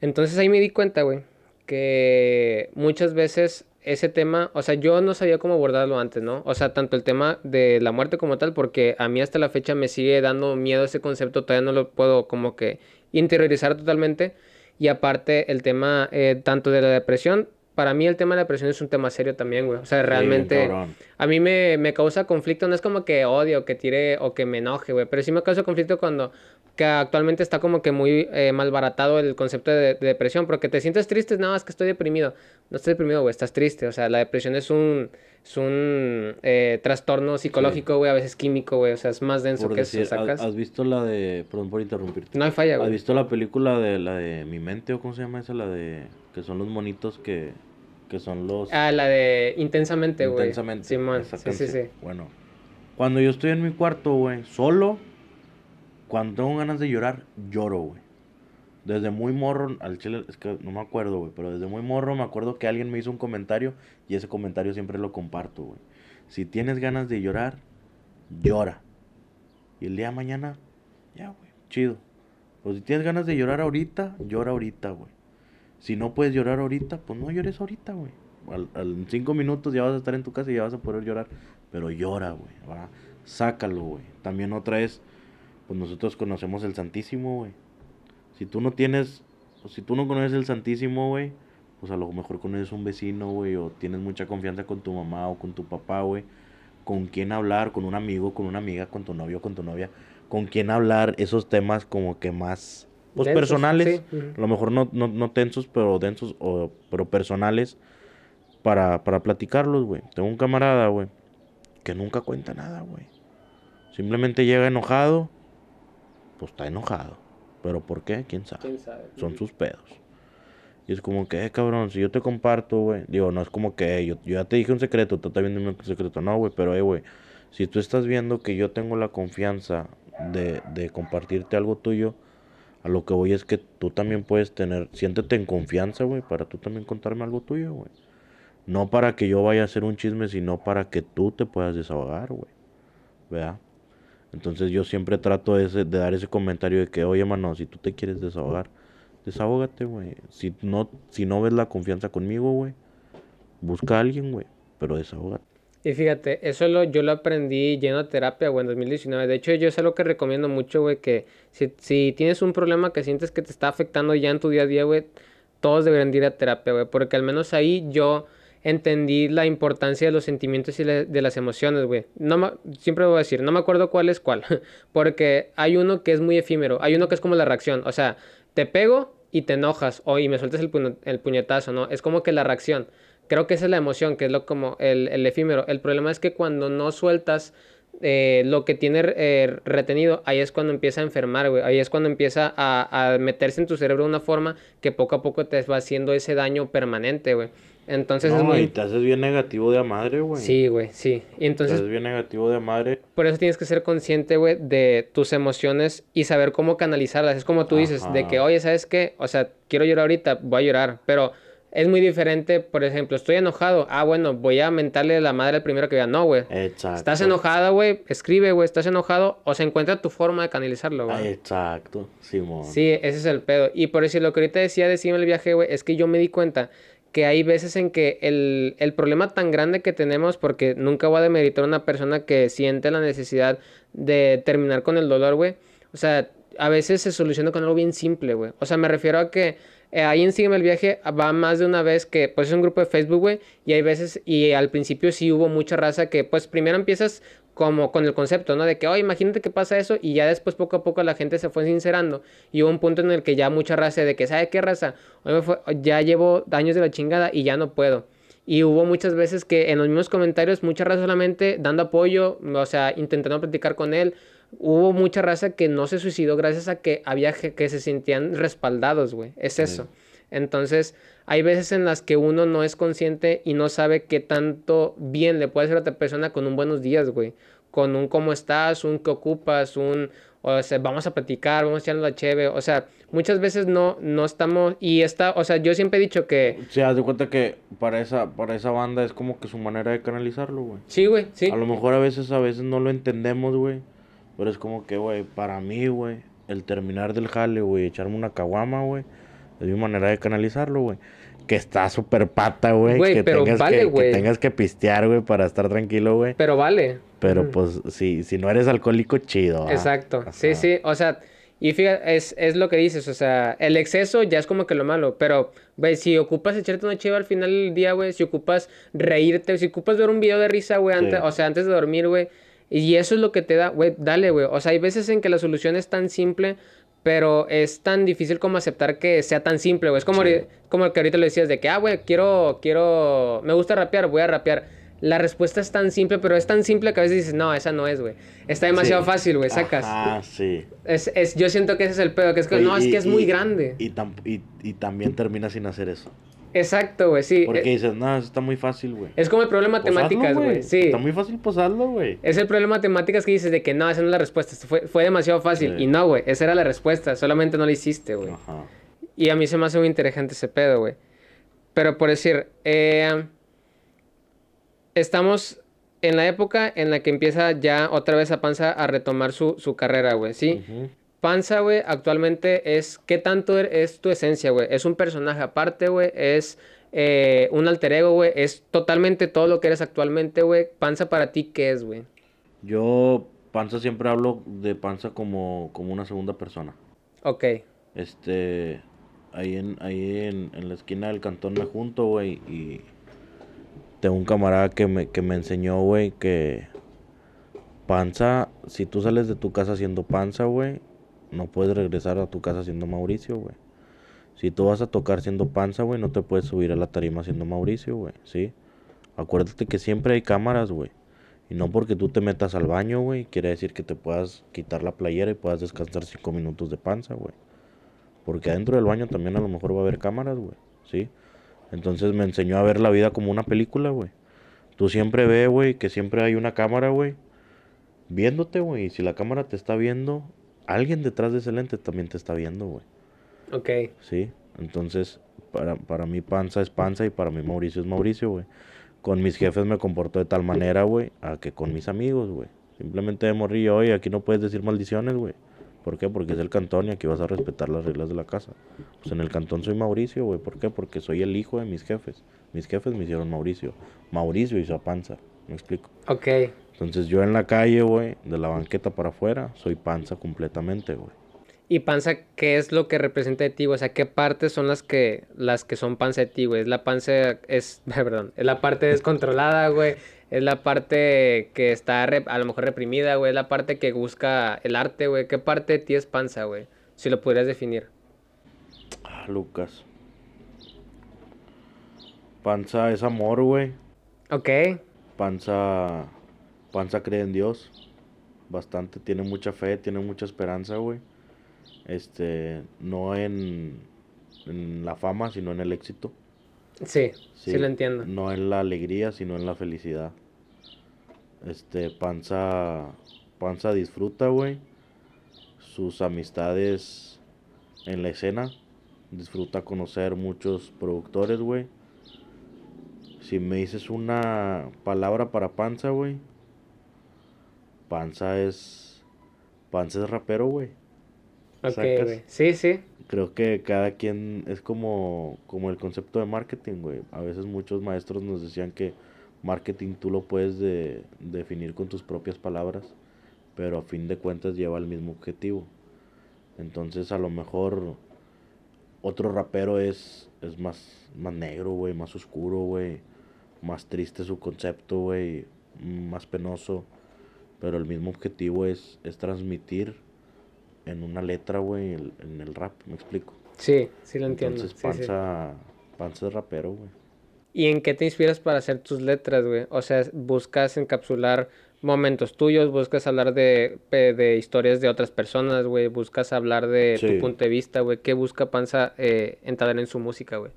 Entonces ahí me di cuenta, güey, que muchas veces ese tema, o sea, yo no sabía cómo abordarlo antes, ¿no? O sea, tanto el tema de la muerte como tal, porque a mí hasta la fecha me sigue dando miedo ese concepto, todavía no lo puedo como que interiorizar totalmente. Y aparte el tema eh, tanto de la depresión, para mí el tema de la depresión es un tema serio también, güey. O sea, realmente a mí me, me, causa conflicto, no es como que odio, o que tire o que me enoje, güey, pero sí me causa conflicto cuando que actualmente está como que muy eh, malbaratado el concepto de, depresión, porque te sientes triste, nada más que estoy deprimido. No estoy deprimido, güey, estás triste. O sea, la depresión es un, es un eh, trastorno psicológico, güey, a veces químico, güey. O sea, es más denso que eso, ¿sacas? ¿Has visto la de, perdón por interrumpirte? No hay falla, güey. ¿Has visto la película de la de Mi Mente o cómo se llama esa? La de, que son los monitos que, que son los... Ah, la de Intensamente, güey. Intensamente. Simón, sí, sí, sí. Bueno, cuando yo estoy en mi cuarto, güey, solo cuando tengo ganas de llorar, lloro, güey. Desde muy morro, al chile, es que no me acuerdo, güey, pero desde muy morro me acuerdo que alguien me hizo un comentario y ese comentario siempre lo comparto, güey. Si tienes ganas de llorar, llora. Y el día de mañana, ya, güey, chido. Pues si tienes ganas de llorar ahorita, llora ahorita, güey. Si no puedes llorar ahorita, pues no llores ahorita, güey. Al, en cinco minutos ya vas a estar en tu casa y ya vas a poder llorar. Pero llora, güey. Sácalo, güey. También otra es pues nosotros conocemos el Santísimo, güey. Si tú no tienes, o si tú no conoces el Santísimo, güey, pues a lo mejor conoces un vecino, güey, o tienes mucha confianza con tu mamá o con tu papá, güey. Con quién hablar, con un amigo, con una amiga, con tu novio, con tu novia. Con quién hablar esos temas como que más, pues personales. A lo mejor no, no, no tensos, pero densos, o, pero personales. Para, para platicarlos, güey. Tengo un camarada, güey, que nunca cuenta nada, güey. Simplemente llega enojado pues está enojado. ¿Pero por qué? ¿Quién sabe? Son sus pedos. Y es como que, eh, cabrón, si yo te comparto, güey. Digo, no es como que yo, yo, ya te dije un secreto, tú estás viendo un secreto. No, güey, pero, eh, güey, si tú estás viendo que yo tengo la confianza de, de compartirte algo tuyo, a lo que voy es que tú también puedes tener, siéntete en confianza, güey, para tú también contarme algo tuyo, güey. No para que yo vaya a hacer un chisme, sino para que tú te puedas desahogar, güey. ¿Verdad? Entonces yo siempre trato ese- de dar ese comentario de que, oye, mano, si tú te quieres desahogar, desahógate, güey. Si no, si no ves la confianza conmigo, güey, busca a alguien, güey, pero desahógate. Y fíjate, eso lo, yo lo aprendí yendo a terapia, güey, en 2019. De hecho, yo es algo que recomiendo mucho, güey, que si, si tienes un problema que sientes que te está afectando ya en tu día a día, güey, todos deberían de ir a terapia, güey, porque al menos ahí yo entendí la importancia de los sentimientos y de las emociones, güey. No me- siempre voy a decir, no me acuerdo cuál es cuál, porque hay uno que es muy efímero, hay uno que es como la reacción, o sea, te pego y te enojas, o y me sueltas el, puño- el puñetazo, ¿no? Es como que la reacción. Creo que esa es la emoción, que es lo como el, el efímero. El problema es que cuando no sueltas eh, lo que tiene eh, retenido, ahí es cuando empieza a enfermar, güey. Ahí es cuando empieza a, a meterse en tu cerebro de una forma que poco a poco te va haciendo ese daño permanente, güey. Entonces es no, y muy... te haces bien negativo de a madre, güey. Sí, güey, sí. Y Te entonces haces bien negativo de a madre. por eso tienes que ser consciente, güey, de tus emociones y saber cómo canalizarlas. Es como tú dices, de que, oye, ¿sabes qué? O sea, quiero llorar ahorita, voy a llorar. Pero es muy diferente, por ejemplo, estoy enojado. Ah, bueno, voy a mentarle la madre al primero que vea. No, güey. Exacto. Estás enojada, güey, escribe, güey, estás enojado o se encuentra tu forma de canalizarlo, güey. Exacto, Simón. Sí, ese es el pedo. Y por eso lo que ahorita decía de el viaje, güey, es que yo me di cuenta que hay veces en que el, el problema tan grande que tenemos, porque nunca voy a demeritar a una persona que siente la necesidad de terminar con el dolor, güey. O sea, a veces se soluciona con algo bien simple, güey. O sea, me refiero a que eh, ahí en Sígueme el Viaje va más de una vez que, pues es un grupo de Facebook, güey, y hay veces, y al principio sí hubo mucha raza que, pues primero empiezas como con el concepto, ¿no? De que, oye, imagínate que pasa eso, y ya después poco a poco la gente se fue sincerando, y hubo un punto en el que ya mucha raza de que, ¿sabe qué raza? Ya llevo años de la chingada y ya no puedo. Y hubo muchas veces que en los mismos comentarios, mucha raza solamente dando apoyo, o sea, intentando platicar con él. Hubo mucha raza que no se suicidó gracias a que había ge- que se sentían respaldados, güey. Es eso. Entonces, hay veces en las que uno no es consciente y no sabe qué tanto bien le puede hacer a otra persona con un buenos días, güey. Con un cómo estás, un qué ocupas, un, o sea, vamos a platicar, vamos a echarnos la cheve. O sea, muchas veces no, no estamos, y está, o sea, yo siempre he dicho que, O sea, haz de cuenta que para esa, para esa banda es como que su manera de canalizarlo, güey. sí, güey, sí. A lo mejor a veces, a veces no lo entendemos, güey. Pero es como que, güey, para mí, güey, el terminar del jale, güey, echarme una caguama, güey, es mi manera de canalizarlo, güey. Que está súper pata, güey. Que, pero tengas vale, que, que tengas que pistear, güey, para estar tranquilo, güey. Pero vale. Pero Ujú. pues, si, si no eres alcohólico, chido. Exacto, sí, sí, o sea, y fíjate, es, es lo que dices, o sea, el exceso ya es como que lo malo, pero, güey, si ocupas echarte una chiva al final del día, güey, si ocupas reírte, si ocupas ver un video de risa, güey, antes, Sí. o sea, antes de dormir, güey, y eso es lo que te da, güey, dale, güey, o sea, hay veces en que la solución es tan simple, pero es tan difícil como aceptar que sea tan simple, güey, es como, Sí. como que ahorita lo decías de que, ah, güey, quiero, quiero, me gusta rapear, voy a rapear. La respuesta es tan simple, pero es tan simple que a veces dices, no, esa no es, güey. Está demasiado Sí. fácil, güey, sacas. Ah, sí. Es, es, yo siento que ese es el pedo, que es que no, es y- que es muy grande. Y, tam- y, y también termina sin hacer eso. Exacto, güey, sí. Porque Eh, dices, no, eso está muy fácil, güey. Es como el problema de matemáticas, güey. Sí. Está muy fácil, hazlo, güey. Es el problema de matemáticas que dices de que no, esa no es la respuesta. esto Fue, fue demasiado fácil. Sí. Y no, güey, esa era la respuesta. Solamente no la hiciste, güey. Ajá. Y a mí se me hace muy interesante ese pedo, güey. Pero por decir, eh, estamos en la época en la que empieza ya otra vez a Panza a retomar su, su carrera, güey, ¿sí? Ujú. Panza, güey, actualmente es. ¿Qué tanto er- es tu esencia, güey? Es un personaje aparte, güey. Es eh, un alter ego, güey. Es totalmente todo lo que eres actualmente, güey. Panza para ti, ¿qué es, güey? Yo, Panza, siempre hablo de Panza como, como una segunda persona. Ok. Este, ahí en, ahí en, en la esquina del cantón me junto, güey, y tengo un camarada que me, que me enseñó, güey, que Panza, si tú sales de tu casa siendo Panza, güey, no puedes regresar a tu casa siendo Mauricio, güey. Si tú vas a tocar siendo Panza, güey, no te puedes subir a la tarima siendo Mauricio, güey, ¿sí? Acuérdate que siempre hay cámaras, güey. Y no porque tú te metas al baño, güey, quiere decir que te puedas quitar la playera y puedas descansar cinco minutos de panza, güey. Porque adentro del baño también a lo mejor va a haber cámaras, güey, ¿sí? Entonces me enseñó a ver la vida como una película, güey. Tú siempre ve, güey, que siempre hay una cámara, güey, viéndote, güey. Y si la cámara te está viendo, alguien detrás de ese lente también te está viendo, güey. Ok. ¿sí? Entonces, para, para mí panza es panza y para mí Mauricio es Mauricio, güey. Con mis jefes me comporto de tal manera, güey, a que con mis amigos, güey. Simplemente de morrillo, oye, aquí no puedes decir maldiciones, güey. ¿Por qué? Porque es el cantón y aquí vas a respetar las reglas de la casa. Pues en el cantón soy Mauricio, güey. ¿Por qué? Porque soy el hijo de mis jefes. Mis jefes me hicieron Mauricio. Mauricio hizo a panza. ¿Me explico? Ok. Entonces yo en la calle, güey, de la banqueta para afuera, soy panza completamente, güey. ¿Y panza qué es lo que representa de ti? O sea, ¿qué partes son las que las que son panza de ti, güey? ¿Es la panza, es, perdón, es la parte descontrolada, güey? ¿Es la parte que está a lo mejor reprimida, güey? ¿Es la parte que busca el arte, güey? ¿Qué parte de ti es panza, güey? Si lo pudieras definir. Ah, Lucas. Panza es amor, güey. Ok. Panza, panza cree en Dios. Bastante, tiene mucha fe, tiene mucha esperanza, güey. Este, no en, en la fama, sino en el éxito. Sí, sí, lo entiendo. No en la alegría, sino en la felicidad. Este, Panza, Panza disfruta, güey. Sus amistades en la escena. Disfruta conocer muchos productores, güey. Si me dices una palabra para Panza, güey. Panza es. Panza es rapero, güey. Ok, güey. Sí, sí. Creo que cada quien es como, como el concepto de marketing, güey. A veces muchos maestros nos decían que marketing tú lo puedes de, definir con tus propias palabras, pero a fin de cuentas lleva el mismo objetivo. Entonces a lo mejor otro rapero es, es más, más negro, güey, más oscuro, güey, más triste su concepto, güey, más penoso, pero el mismo objetivo es, es transmitir en una letra, güey, en el rap, ¿me explico? Sí, sí lo entiendo. Entonces, panza, panza es rapero, güey. ¿Y en qué te inspiras para hacer tus letras, güey? O sea, buscas encapsular momentos tuyos, buscas hablar de, de historias de otras personas, güey, buscas hablar de tu punto de vista, güey. ¿Qué busca Panza eh, entrar en su música, güey?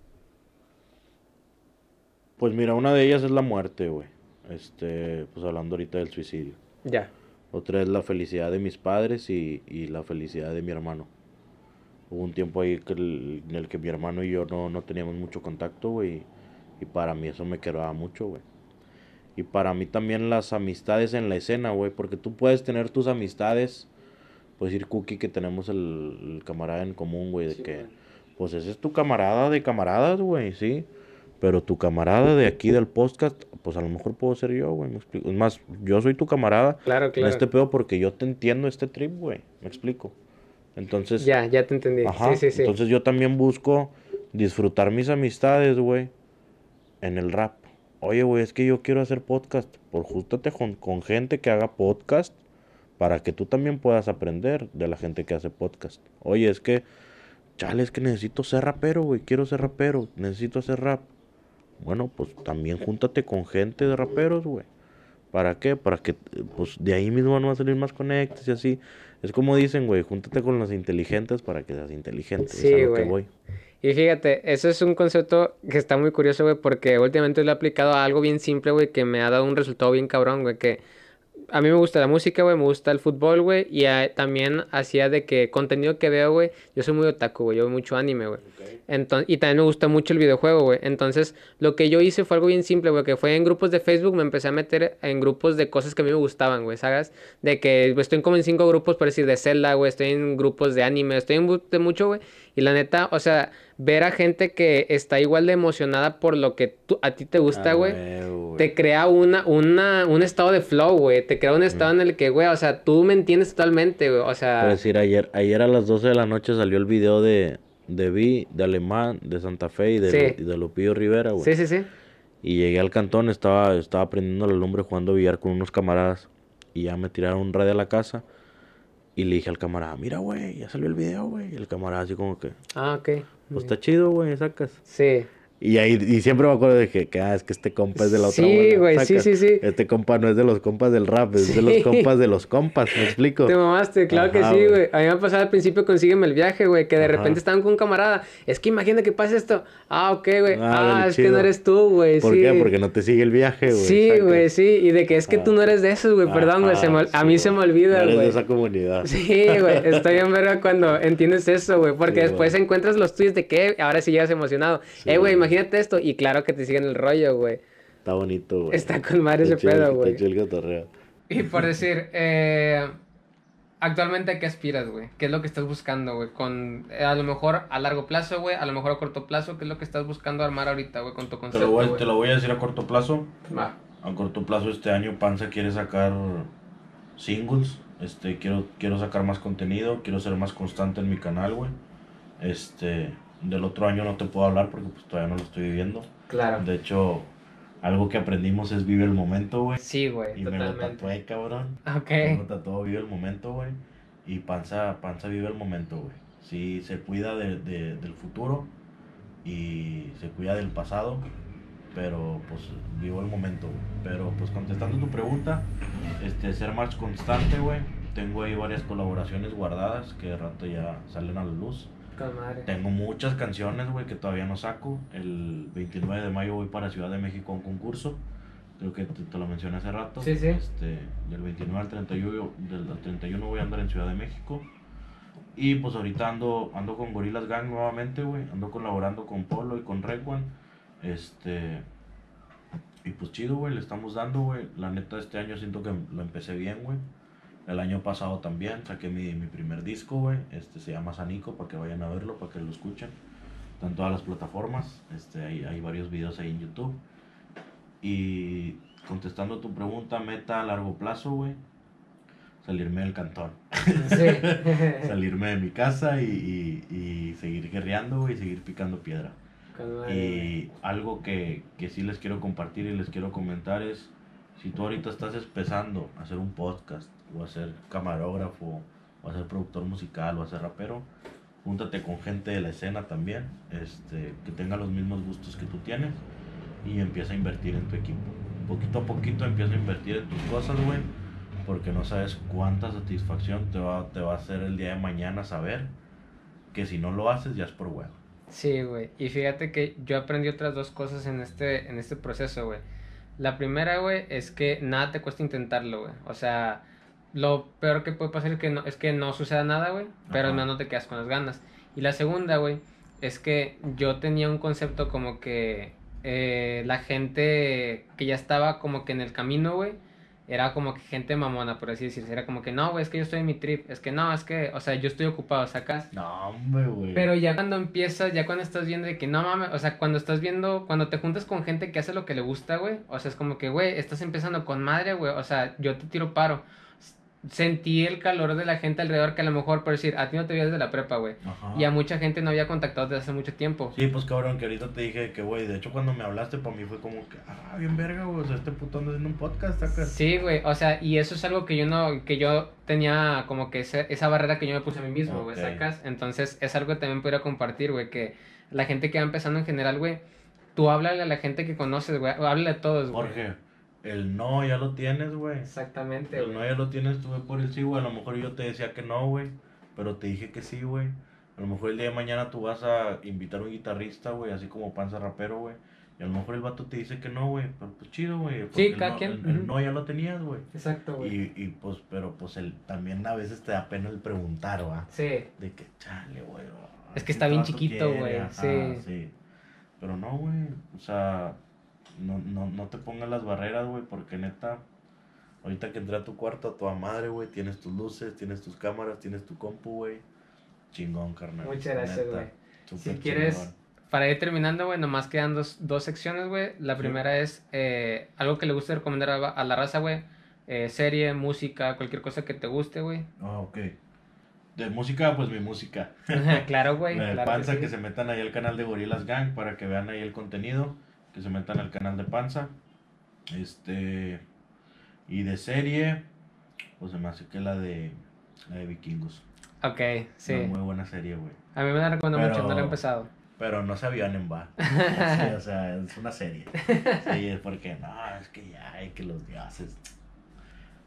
Pues mira, una de ellas es la muerte, güey. Este, pues hablando ahorita del suicidio. Ya. Otra es la felicidad de mis padres y, la felicidad de mi hermano. Hubo un tiempo ahí en el que mi hermano y yo no, teníamos mucho contacto, güey. Y para mí eso me quedaba mucho, güey. Y para mí también las amistades en la escena, güey. Porque tú puedes tener tus amistades. Puedes decir, Cookie, que tenemos el, camarada en común, güey. De que, pues ese es tu camarada de camaradas, güey, sí. Pero tu camarada de aquí del podcast, pues a lo mejor puedo ser yo, güey. Es más, yo soy tu camarada claro, claro. en este pedo porque yo te entiendo este trip, güey. Me explico. Entonces. Ya, ya te entendí. sí, sí, sí. Entonces yo también busco disfrutar mis amistades, güey, en el rap. Oye, güey, es que yo quiero hacer podcast. Por jústate con, con gente que haga podcast para que tú también puedas aprender de la gente que hace podcast. Oye, es que, chale, es que necesito ser rapero, güey. Quiero ser rapero. Necesito hacer rap bueno, pues también júntate con gente de raperos, güey. ¿Para qué? Para que, pues de ahí mismo van a salir más conectes y así. Es como dicen, güey, júntate con los inteligentes para que seas inteligente. Sí, es a lo que voy. Y fíjate, eso es un concepto que está muy curioso, güey, porque últimamente lo he aplicado a algo bien simple, güey, que me ha dado un resultado bien cabrón, güey, que a mí me gusta la música, güey, me gusta el fútbol, güey, y también hacía de que contenido que veo, güey, yo soy muy otaku, güey, yo veo mucho anime, güey. Entonces, y también me gusta mucho el videojuego, güey. Entonces, lo que yo hice fue algo bien simple, güey, que fue en grupos de Facebook, me empecé a meter en grupos de cosas que a mí me gustaban, güey, ¿sabes? De que estoy como en cinco grupos, por decir, de Zelda, güey, estoy en grupos de anime, estoy en de mucho, güey. Y la neta, o sea, ver a gente que está igual de emocionada por lo que a ti te gusta, güey, te crea una, una, un estado de flow, güey. Te crea un estado en el que, güey, o sea, tú me entiendes totalmente, güey. O sea. Por decir, ayer, ayer a las 12 de la noche salió el video de, de Vi, de Alemán, de Santa Fe y de, de Lupillo Rivera, güey. Sí, sí, sí. Y llegué al cantón, estaba, estaba prendiendo la lumbre jugando billar con unos camaradas. Y ya me tiraron un radio a la casa. Y le dije al camarada, mira, güey, ya salió el video, güey. Y el camarada así como que... Ah, ok. Pues está chido, güey, sacas. Sí. Y ahí y siempre me acuerdo de que, que, ah, es que este compa es de la otra Sí, güey, sí, sí, sí. Este compa no es de los compas del rap, es de los Sí. compas de los compas, ¿me explico? Te mamaste, claro que sí, güey. güey. A mí me ha pasado al principio, consígueme el viaje, güey, que de Ajá. repente estaban con un camarada. Es que imagina que pasa esto. Ah, ok, güey. Ah, Ah, es que no eres tú, güey. ¿Por sí. qué? Porque no te sigue el viaje, güey. Sí, güey, sí. Y de que es que tú no eres de esos, güey. Perdón, güey. Ajá, a sí, mí se me güey. olvida, No eres de güey. esa comunidad. Sí, güey, está bien verga cuando entiendes eso, güey, porque Sí, después güey. encuentras los tuyos de que ahora sí llegas emocionado. Sí, eh, güey, güey. Imagínate esto y claro que te siguen el rollo, güey. Está bonito, güey. Está con madre Está ese pedo, está güey. chido el cotorreo. Y por decir, eh, actualmente ¿a qué aspiras, güey? ¿Qué es lo que estás buscando, güey? Con, eh, a lo mejor a largo plazo, güey, a lo mejor a corto plazo, ¿qué es lo que estás buscando armar ahorita, güey, con tu Te concepto, lo, voy, güey? te lo voy a decir a corto plazo. Va. A corto plazo este año Panza quiere sacar singles. Este, quiero, quiero sacar más contenido, quiero ser más constante en mi canal, güey. Este, del otro año no te puedo hablar porque pues todavía no lo estoy viviendo. Claro. De hecho, algo que aprendimos es vive el momento, güey. Sí, güey, Y me lo totalmente. tatué, cabrón. Ok. Me lo tatuó vive el momento, güey. Y Panza, Panza vive el momento, güey. Sí, se cuida de, de- del futuro y se cuida del pasado, pero pues vivo el momento, güey. Pero pues contestando tu pregunta, este, ser más constante, güey. Tengo ahí varias colaboraciones guardadas que de rato ya salen a la luz. Tengo muchas canciones, güey, que todavía no saco. El 29 de mayo voy para Ciudad de México a un concurso. Creo que te, te lo mencioné hace rato. Sí, sí. Este, del 29 al 31, del al 31 voy a andar en Ciudad de México. Y pues ahorita ando, ando con Gorilas Gang nuevamente, güey. Ando colaborando con Polo y con Red One. Este. Y pues chido, güey, le estamos dando, güey. La neta, este año siento que lo empecé bien, güey. El año pasado también saqué mi, mi primer disco, güey. Este se llama Sanico, para que vayan a verlo, para que lo escuchen. Está en todas las plataformas. Este, hay, hay varios videos ahí en YouTube. Y contestando tu pregunta, meta a largo plazo, güey. Salirme del cantón. Sí. Salirme de mi casa y, y, y seguir guerreando, güey, y seguir picando piedra. Güey. Y algo que, que sí les quiero compartir y les quiero comentar es, si tú ahorita estás empezando a hacer un podcast, o a ser camarógrafo, o a ser productor musical, o a ser rapero, júntate con gente de la escena también, este, que tenga los mismos gustos que tú tienes, y empieza a invertir en tu equipo. Poquito a poquito empieza a invertir en tus cosas, güey, porque no sabes cuánta satisfacción te va, te va a hacer el día de mañana saber que si no lo haces ya es por huevo. Sí, güey. Y fíjate que yo aprendí otras dos cosas en este, en este proceso, güey. La primera, güey, es que nada te cuesta intentarlo, güey. O sea, lo peor que puede pasar es que no, es que no suceda nada, güey. Pero al menos no te quedas con las ganas. Y la segunda, güey, es que yo tenía un concepto como que eh, la gente que ya estaba como que en el camino, güey, era como que gente mamona, por así decirse. Era como que, no, güey, es que yo estoy en mi trip. Es que no, es que, o sea, yo estoy ocupado, sacas. No, hombre, güey. Pero ya cuando empiezas, ya cuando estás viendo de que no mames, o sea, cuando estás viendo, cuando te juntas con gente que hace lo que le gusta, güey, o sea, es como que, güey, estás empezando con madre, güey, o sea, yo te tiro paro. Sentí el calor de la gente alrededor que a lo mejor, por decir, a ti no te veías de la prepa, güey. Y a mucha gente no había contactado desde hace mucho tiempo. Sí, pues cabrón, que ahorita te dije que, güey, de hecho cuando me hablaste para mí fue como que, ah, bien verga, güey, o sea, este puto anda haciendo un podcast, sacas. Sí, güey, o sea, y eso es algo que yo no, que yo tenía como que ese- esa barrera que yo me puse a mí mismo, güey, sacas. Entonces, es algo que también podría compartir, güey, que la gente que va empezando en general, güey, tú háblale a la gente que conoces, güey, háblale a todos, güey. Jorge, el no ya lo tienes, güey. Exactamente, El no ya lo tienes, tuve por el sí, güey. A lo mejor yo te decía que no, güey. Pero te dije que sí, güey. A lo mejor el día de mañana tú vas a invitar a un guitarrista, güey, así como panza rapero, güey. Y a lo mejor el vato te dice que no, güey. Pero pues chido, güey. el cada no- quien, El, no ya lo tenías, güey. Exacto, güey. Y, y pues, pero pues el, también a veces te da pena el preguntar, va. Sí, De que, chale, güey. Es que está bien chiquito, güey, sí. sí. Pero no, güey. O sea, no, no, no te pongas las barreras, güey, porque neta, ahorita que entré a tu cuarto, a tu madre, güey, tienes tus luces, tienes tus cámaras, tienes tu compu, güey. Chingón, carnal. Muchas gracias, güey. Si quieres, para ir terminando, güey, nomás quedan dos, dos secciones, güey. La Sí. primera es eh, algo que le guste recomendar a, a la raza, güey. Eh, serie, música, cualquier cosa que te guste, güey. Ah, ok. De música, pues mi música. claro, güey. Claro que Panza, que, sí. se metan ahí al canal de Gorilas Gang para que vean ahí el contenido. Que se metan al canal de Panza. Este. Y de serie, pues se me hace que la de. La de Vikingos. Ok, sí. Una muy buena serie, güey. A mí me la recomiendo mucho, no la he empezado. Pero no se avionen, va. Sí, o sea, es una serie. Sí, es porque no, es que ya hay que los dioses.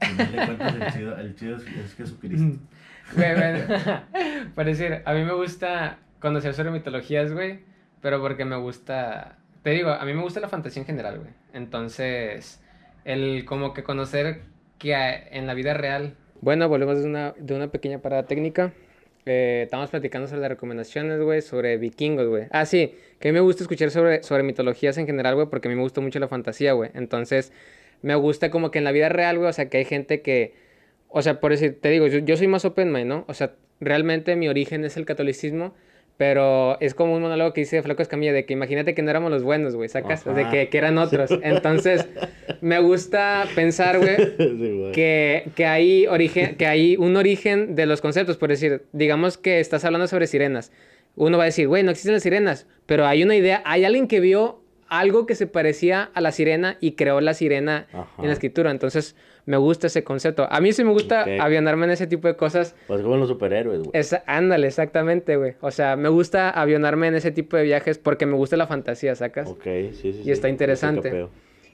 Al final de cuentas, el chido, el chido es, es Jesucristo. Güey, bueno, por decir, a mí me gusta conocer sobre mitologías, güey, pero porque me gusta, te digo, a mí me gusta la fantasía en general, güey. Entonces, el como que conocer que en la vida real... Bueno, volvemos de una, de una pequeña parada técnica. Eh, estamos platicando sobre las recomendaciones, güey, sobre vikingos, güey. Ah, sí, que a mí me gusta escuchar sobre, sobre mitologías en general, güey, porque a mí me gusta mucho la fantasía, güey. Entonces, me gusta como que en la vida real, güey, o sea, que hay gente que, o sea, por decir, te digo, yo, yo soy más open mind, ¿no? O sea, realmente mi origen es el catolicismo, pero es como un monólogo que dice Flaco Escamilla de que imagínate que no éramos los buenos, güey, sacas, de que, que eran otros. Entonces, me gusta pensar, güey, Sí, que, que, hay origen, que hay un origen de los conceptos. Por decir, digamos que estás hablando sobre sirenas. Uno va a decir, güey, no existen las sirenas. Pero hay una idea, hay alguien que vio algo que se parecía a la sirena y creó la sirena Ajá. en la escritura. Entonces, me gusta ese concepto. A mí sí me gusta avionarme en ese tipo de cosas. Pues como los superhéroes, güey. Ándale, exactamente, güey. O sea, me gusta avionarme en ese tipo de viajes porque me gusta la fantasía, ¿sacas? Ok, sí, sí. Y sí, está interesante.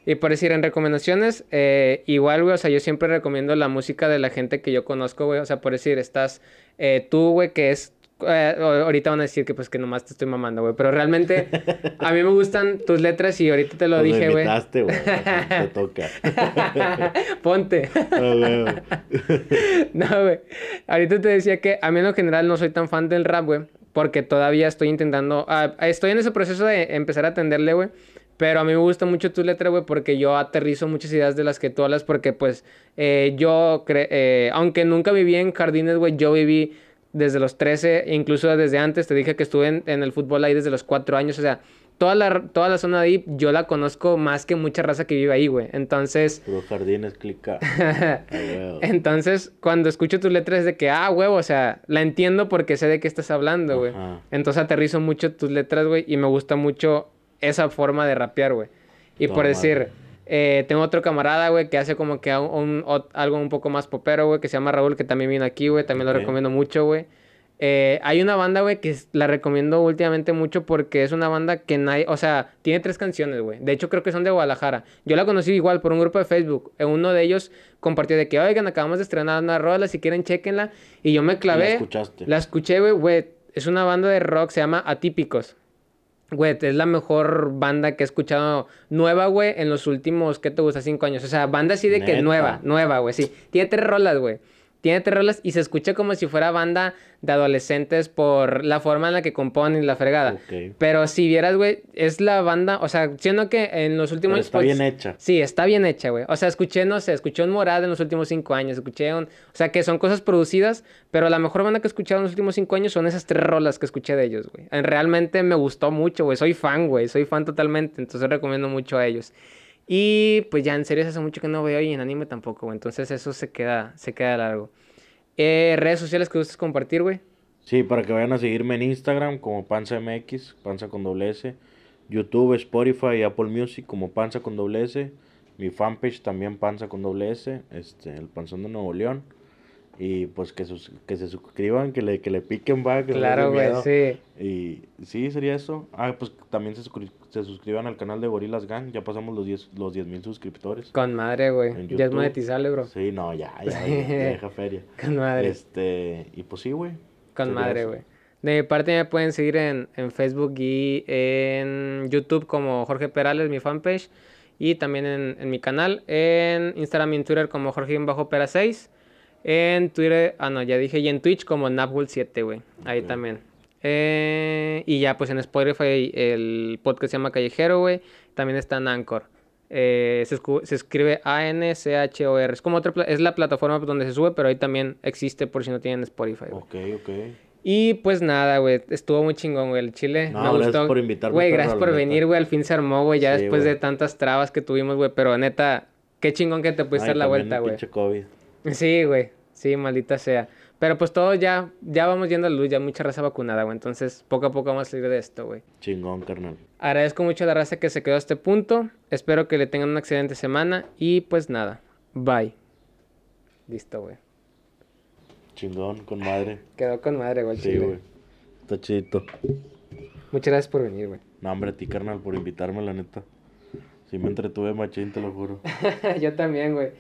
Y por decir, en recomendaciones, eh, igual, güey, o sea, yo siempre recomiendo la música de la gente que yo conozco, güey. O sea, por decir, estás eh, tú, güey, que es... eh, ahorita van a decir que pues que nomás te estoy mamando, güey. Pero realmente a mí me gustan tus letras y ahorita te lo Pues dije, güey. Te toca. Ponte. No, güey. Ahorita te decía que a mí en lo general no soy tan fan del rap, güey. Porque todavía estoy intentando. ah, estoy en ese proceso de empezar a atenderle, güey. Pero a mí me gusta mucho tu letra, güey, porque yo aterrizo muchas ideas de las que tú hablas. Porque, pues, eh, yo, cre- eh, aunque nunca viví en jardines, güey, yo viví desde los 13, e incluso desde antes. Te dije que estuve en, en el fútbol ahí desde los 4 años. O sea, toda la, toda la zona de ahí yo la conozco más que mucha raza que vive ahí, güey. Entonces. Puro jardines, clica. Entonces, cuando escucho tus letras es de que, ah, huevo, o sea, la entiendo porque sé de qué estás hablando, güey. Entonces aterrizo mucho tus letras, güey, y me gusta mucho esa forma de rapear, güey. Y por madre. Eh, tengo otro camarada, güey, que hace como que un, algo un poco más popero, güey, que se llama Raúl, que también vino aquí, güey, también lo recomiendo mucho, güey. Eh, hay una banda, güey, que la recomiendo últimamente mucho porque es una banda que nadie, o sea, tiene tres canciones, güey. De hecho, creo que son de Guadalajara. Yo la conocí igual por un grupo de Facebook. Eh, Uno de ellos compartió de que, oigan, acabamos de estrenar una rola, si quieren, chequenla. Y yo me clavé. ¿La escuchaste? La escuché, güey, güey. Es una banda de rock, se llama Atípicos. Güey, es la mejor banda que he escuchado nueva, güey, en los últimos, ¿qué te gusta? Cinco años. O sea, banda así de que nueva, nueva, güey, sí. Tiene tres rolas, güey. Tiene tres rolas y se escucha como si fuera banda de adolescentes por la forma en la que componen y la fregada. Pero si vieras, güey, es la banda, o sea, siendo que en los últimos Pero está pues, bien hecha. Sí, está bien hecha, güey. O sea, escuché, no sé, escuché un Morad en los últimos cinco años, escuché un... O sea, que son cosas producidas, pero la mejor banda que he escuchado en los últimos cinco años son esas tres rolas que escuché de ellos, güey. En- Realmente me gustó mucho, güey. Soy fan, güey. Soy fan totalmente, entonces recomiendo mucho a ellos. Y pues ya en series hace mucho que no veo y en anime tampoco. Entonces eso se queda, se queda largo. Eh, redes sociales que gustes compartir, güey. Sí, para que vayan a seguirme en Instagram como Panza MX, Panza con doble S. YouTube, Spotify Apple Music como Panza con doble S. Mi fanpage también Panza con doble S. Este, el Panzón de Nuevo León. Y pues que, sus- que se suscriban, que le, que le piquen, va. Que Claro, güey, sí. Y sí, sería eso. Ah, pues también se, se suscriban al canal de Gorilas Gang. Ya pasamos los 10 los 10 mil suscriptores. Con madre, güey. Ya es monetizable, bro. Sí, no, ya, ya, ya, ya deja feria. Con madre. Este, y pues sí, güey. Con madre, güey. De mi parte me pueden seguir en, en Facebook y en YouTube como Jorge Perales, mi fanpage. Y también en, en mi canal. En Instagram y en Twitter como Jorge-Pera6. En Twitter, ah no, ya dije. Y en Twitch como Napwell7, güey. Ahí también. Eh, y ya pues en Spotify el podcast se llama Callejero, güey. También está en Anchor. Eh, se, escribe A-N-C-H-O-R. Es como otra, es la plataforma donde se sube, pero ahí también existe por si no tienen Spotify, güey. Ok, ok. Y pues nada, güey, estuvo muy chingón, güey, el chile. No, me gracias gustó. por invitarme, Güey, gracias por venir, güey, al fin se armó, güey, ya Sí, después de tantas trabas que tuvimos, güey, pero neta, qué chingón que te pudiste Ay, dar la vuelta, el güey. COVID. Sí, güey, sí, maldita sea. Pero pues todo ya, ya vamos yendo a la luz, ya mucha raza vacunada, güey, entonces poco a poco vamos a salir de esto, güey. Chingón, carnal. Agradezco mucho a la raza que se quedó a este punto, espero que le tengan una excelente semana y pues nada, bye. Listo, güey. Chingón, con madre. Quedó con madre, güey, Sí, güey. Está chidito. Muchas gracias por venir, güey. No, hombre, a ti, carnal, por invitarme, la neta. Sí me entretuve machín, te lo juro. Yo también, güey.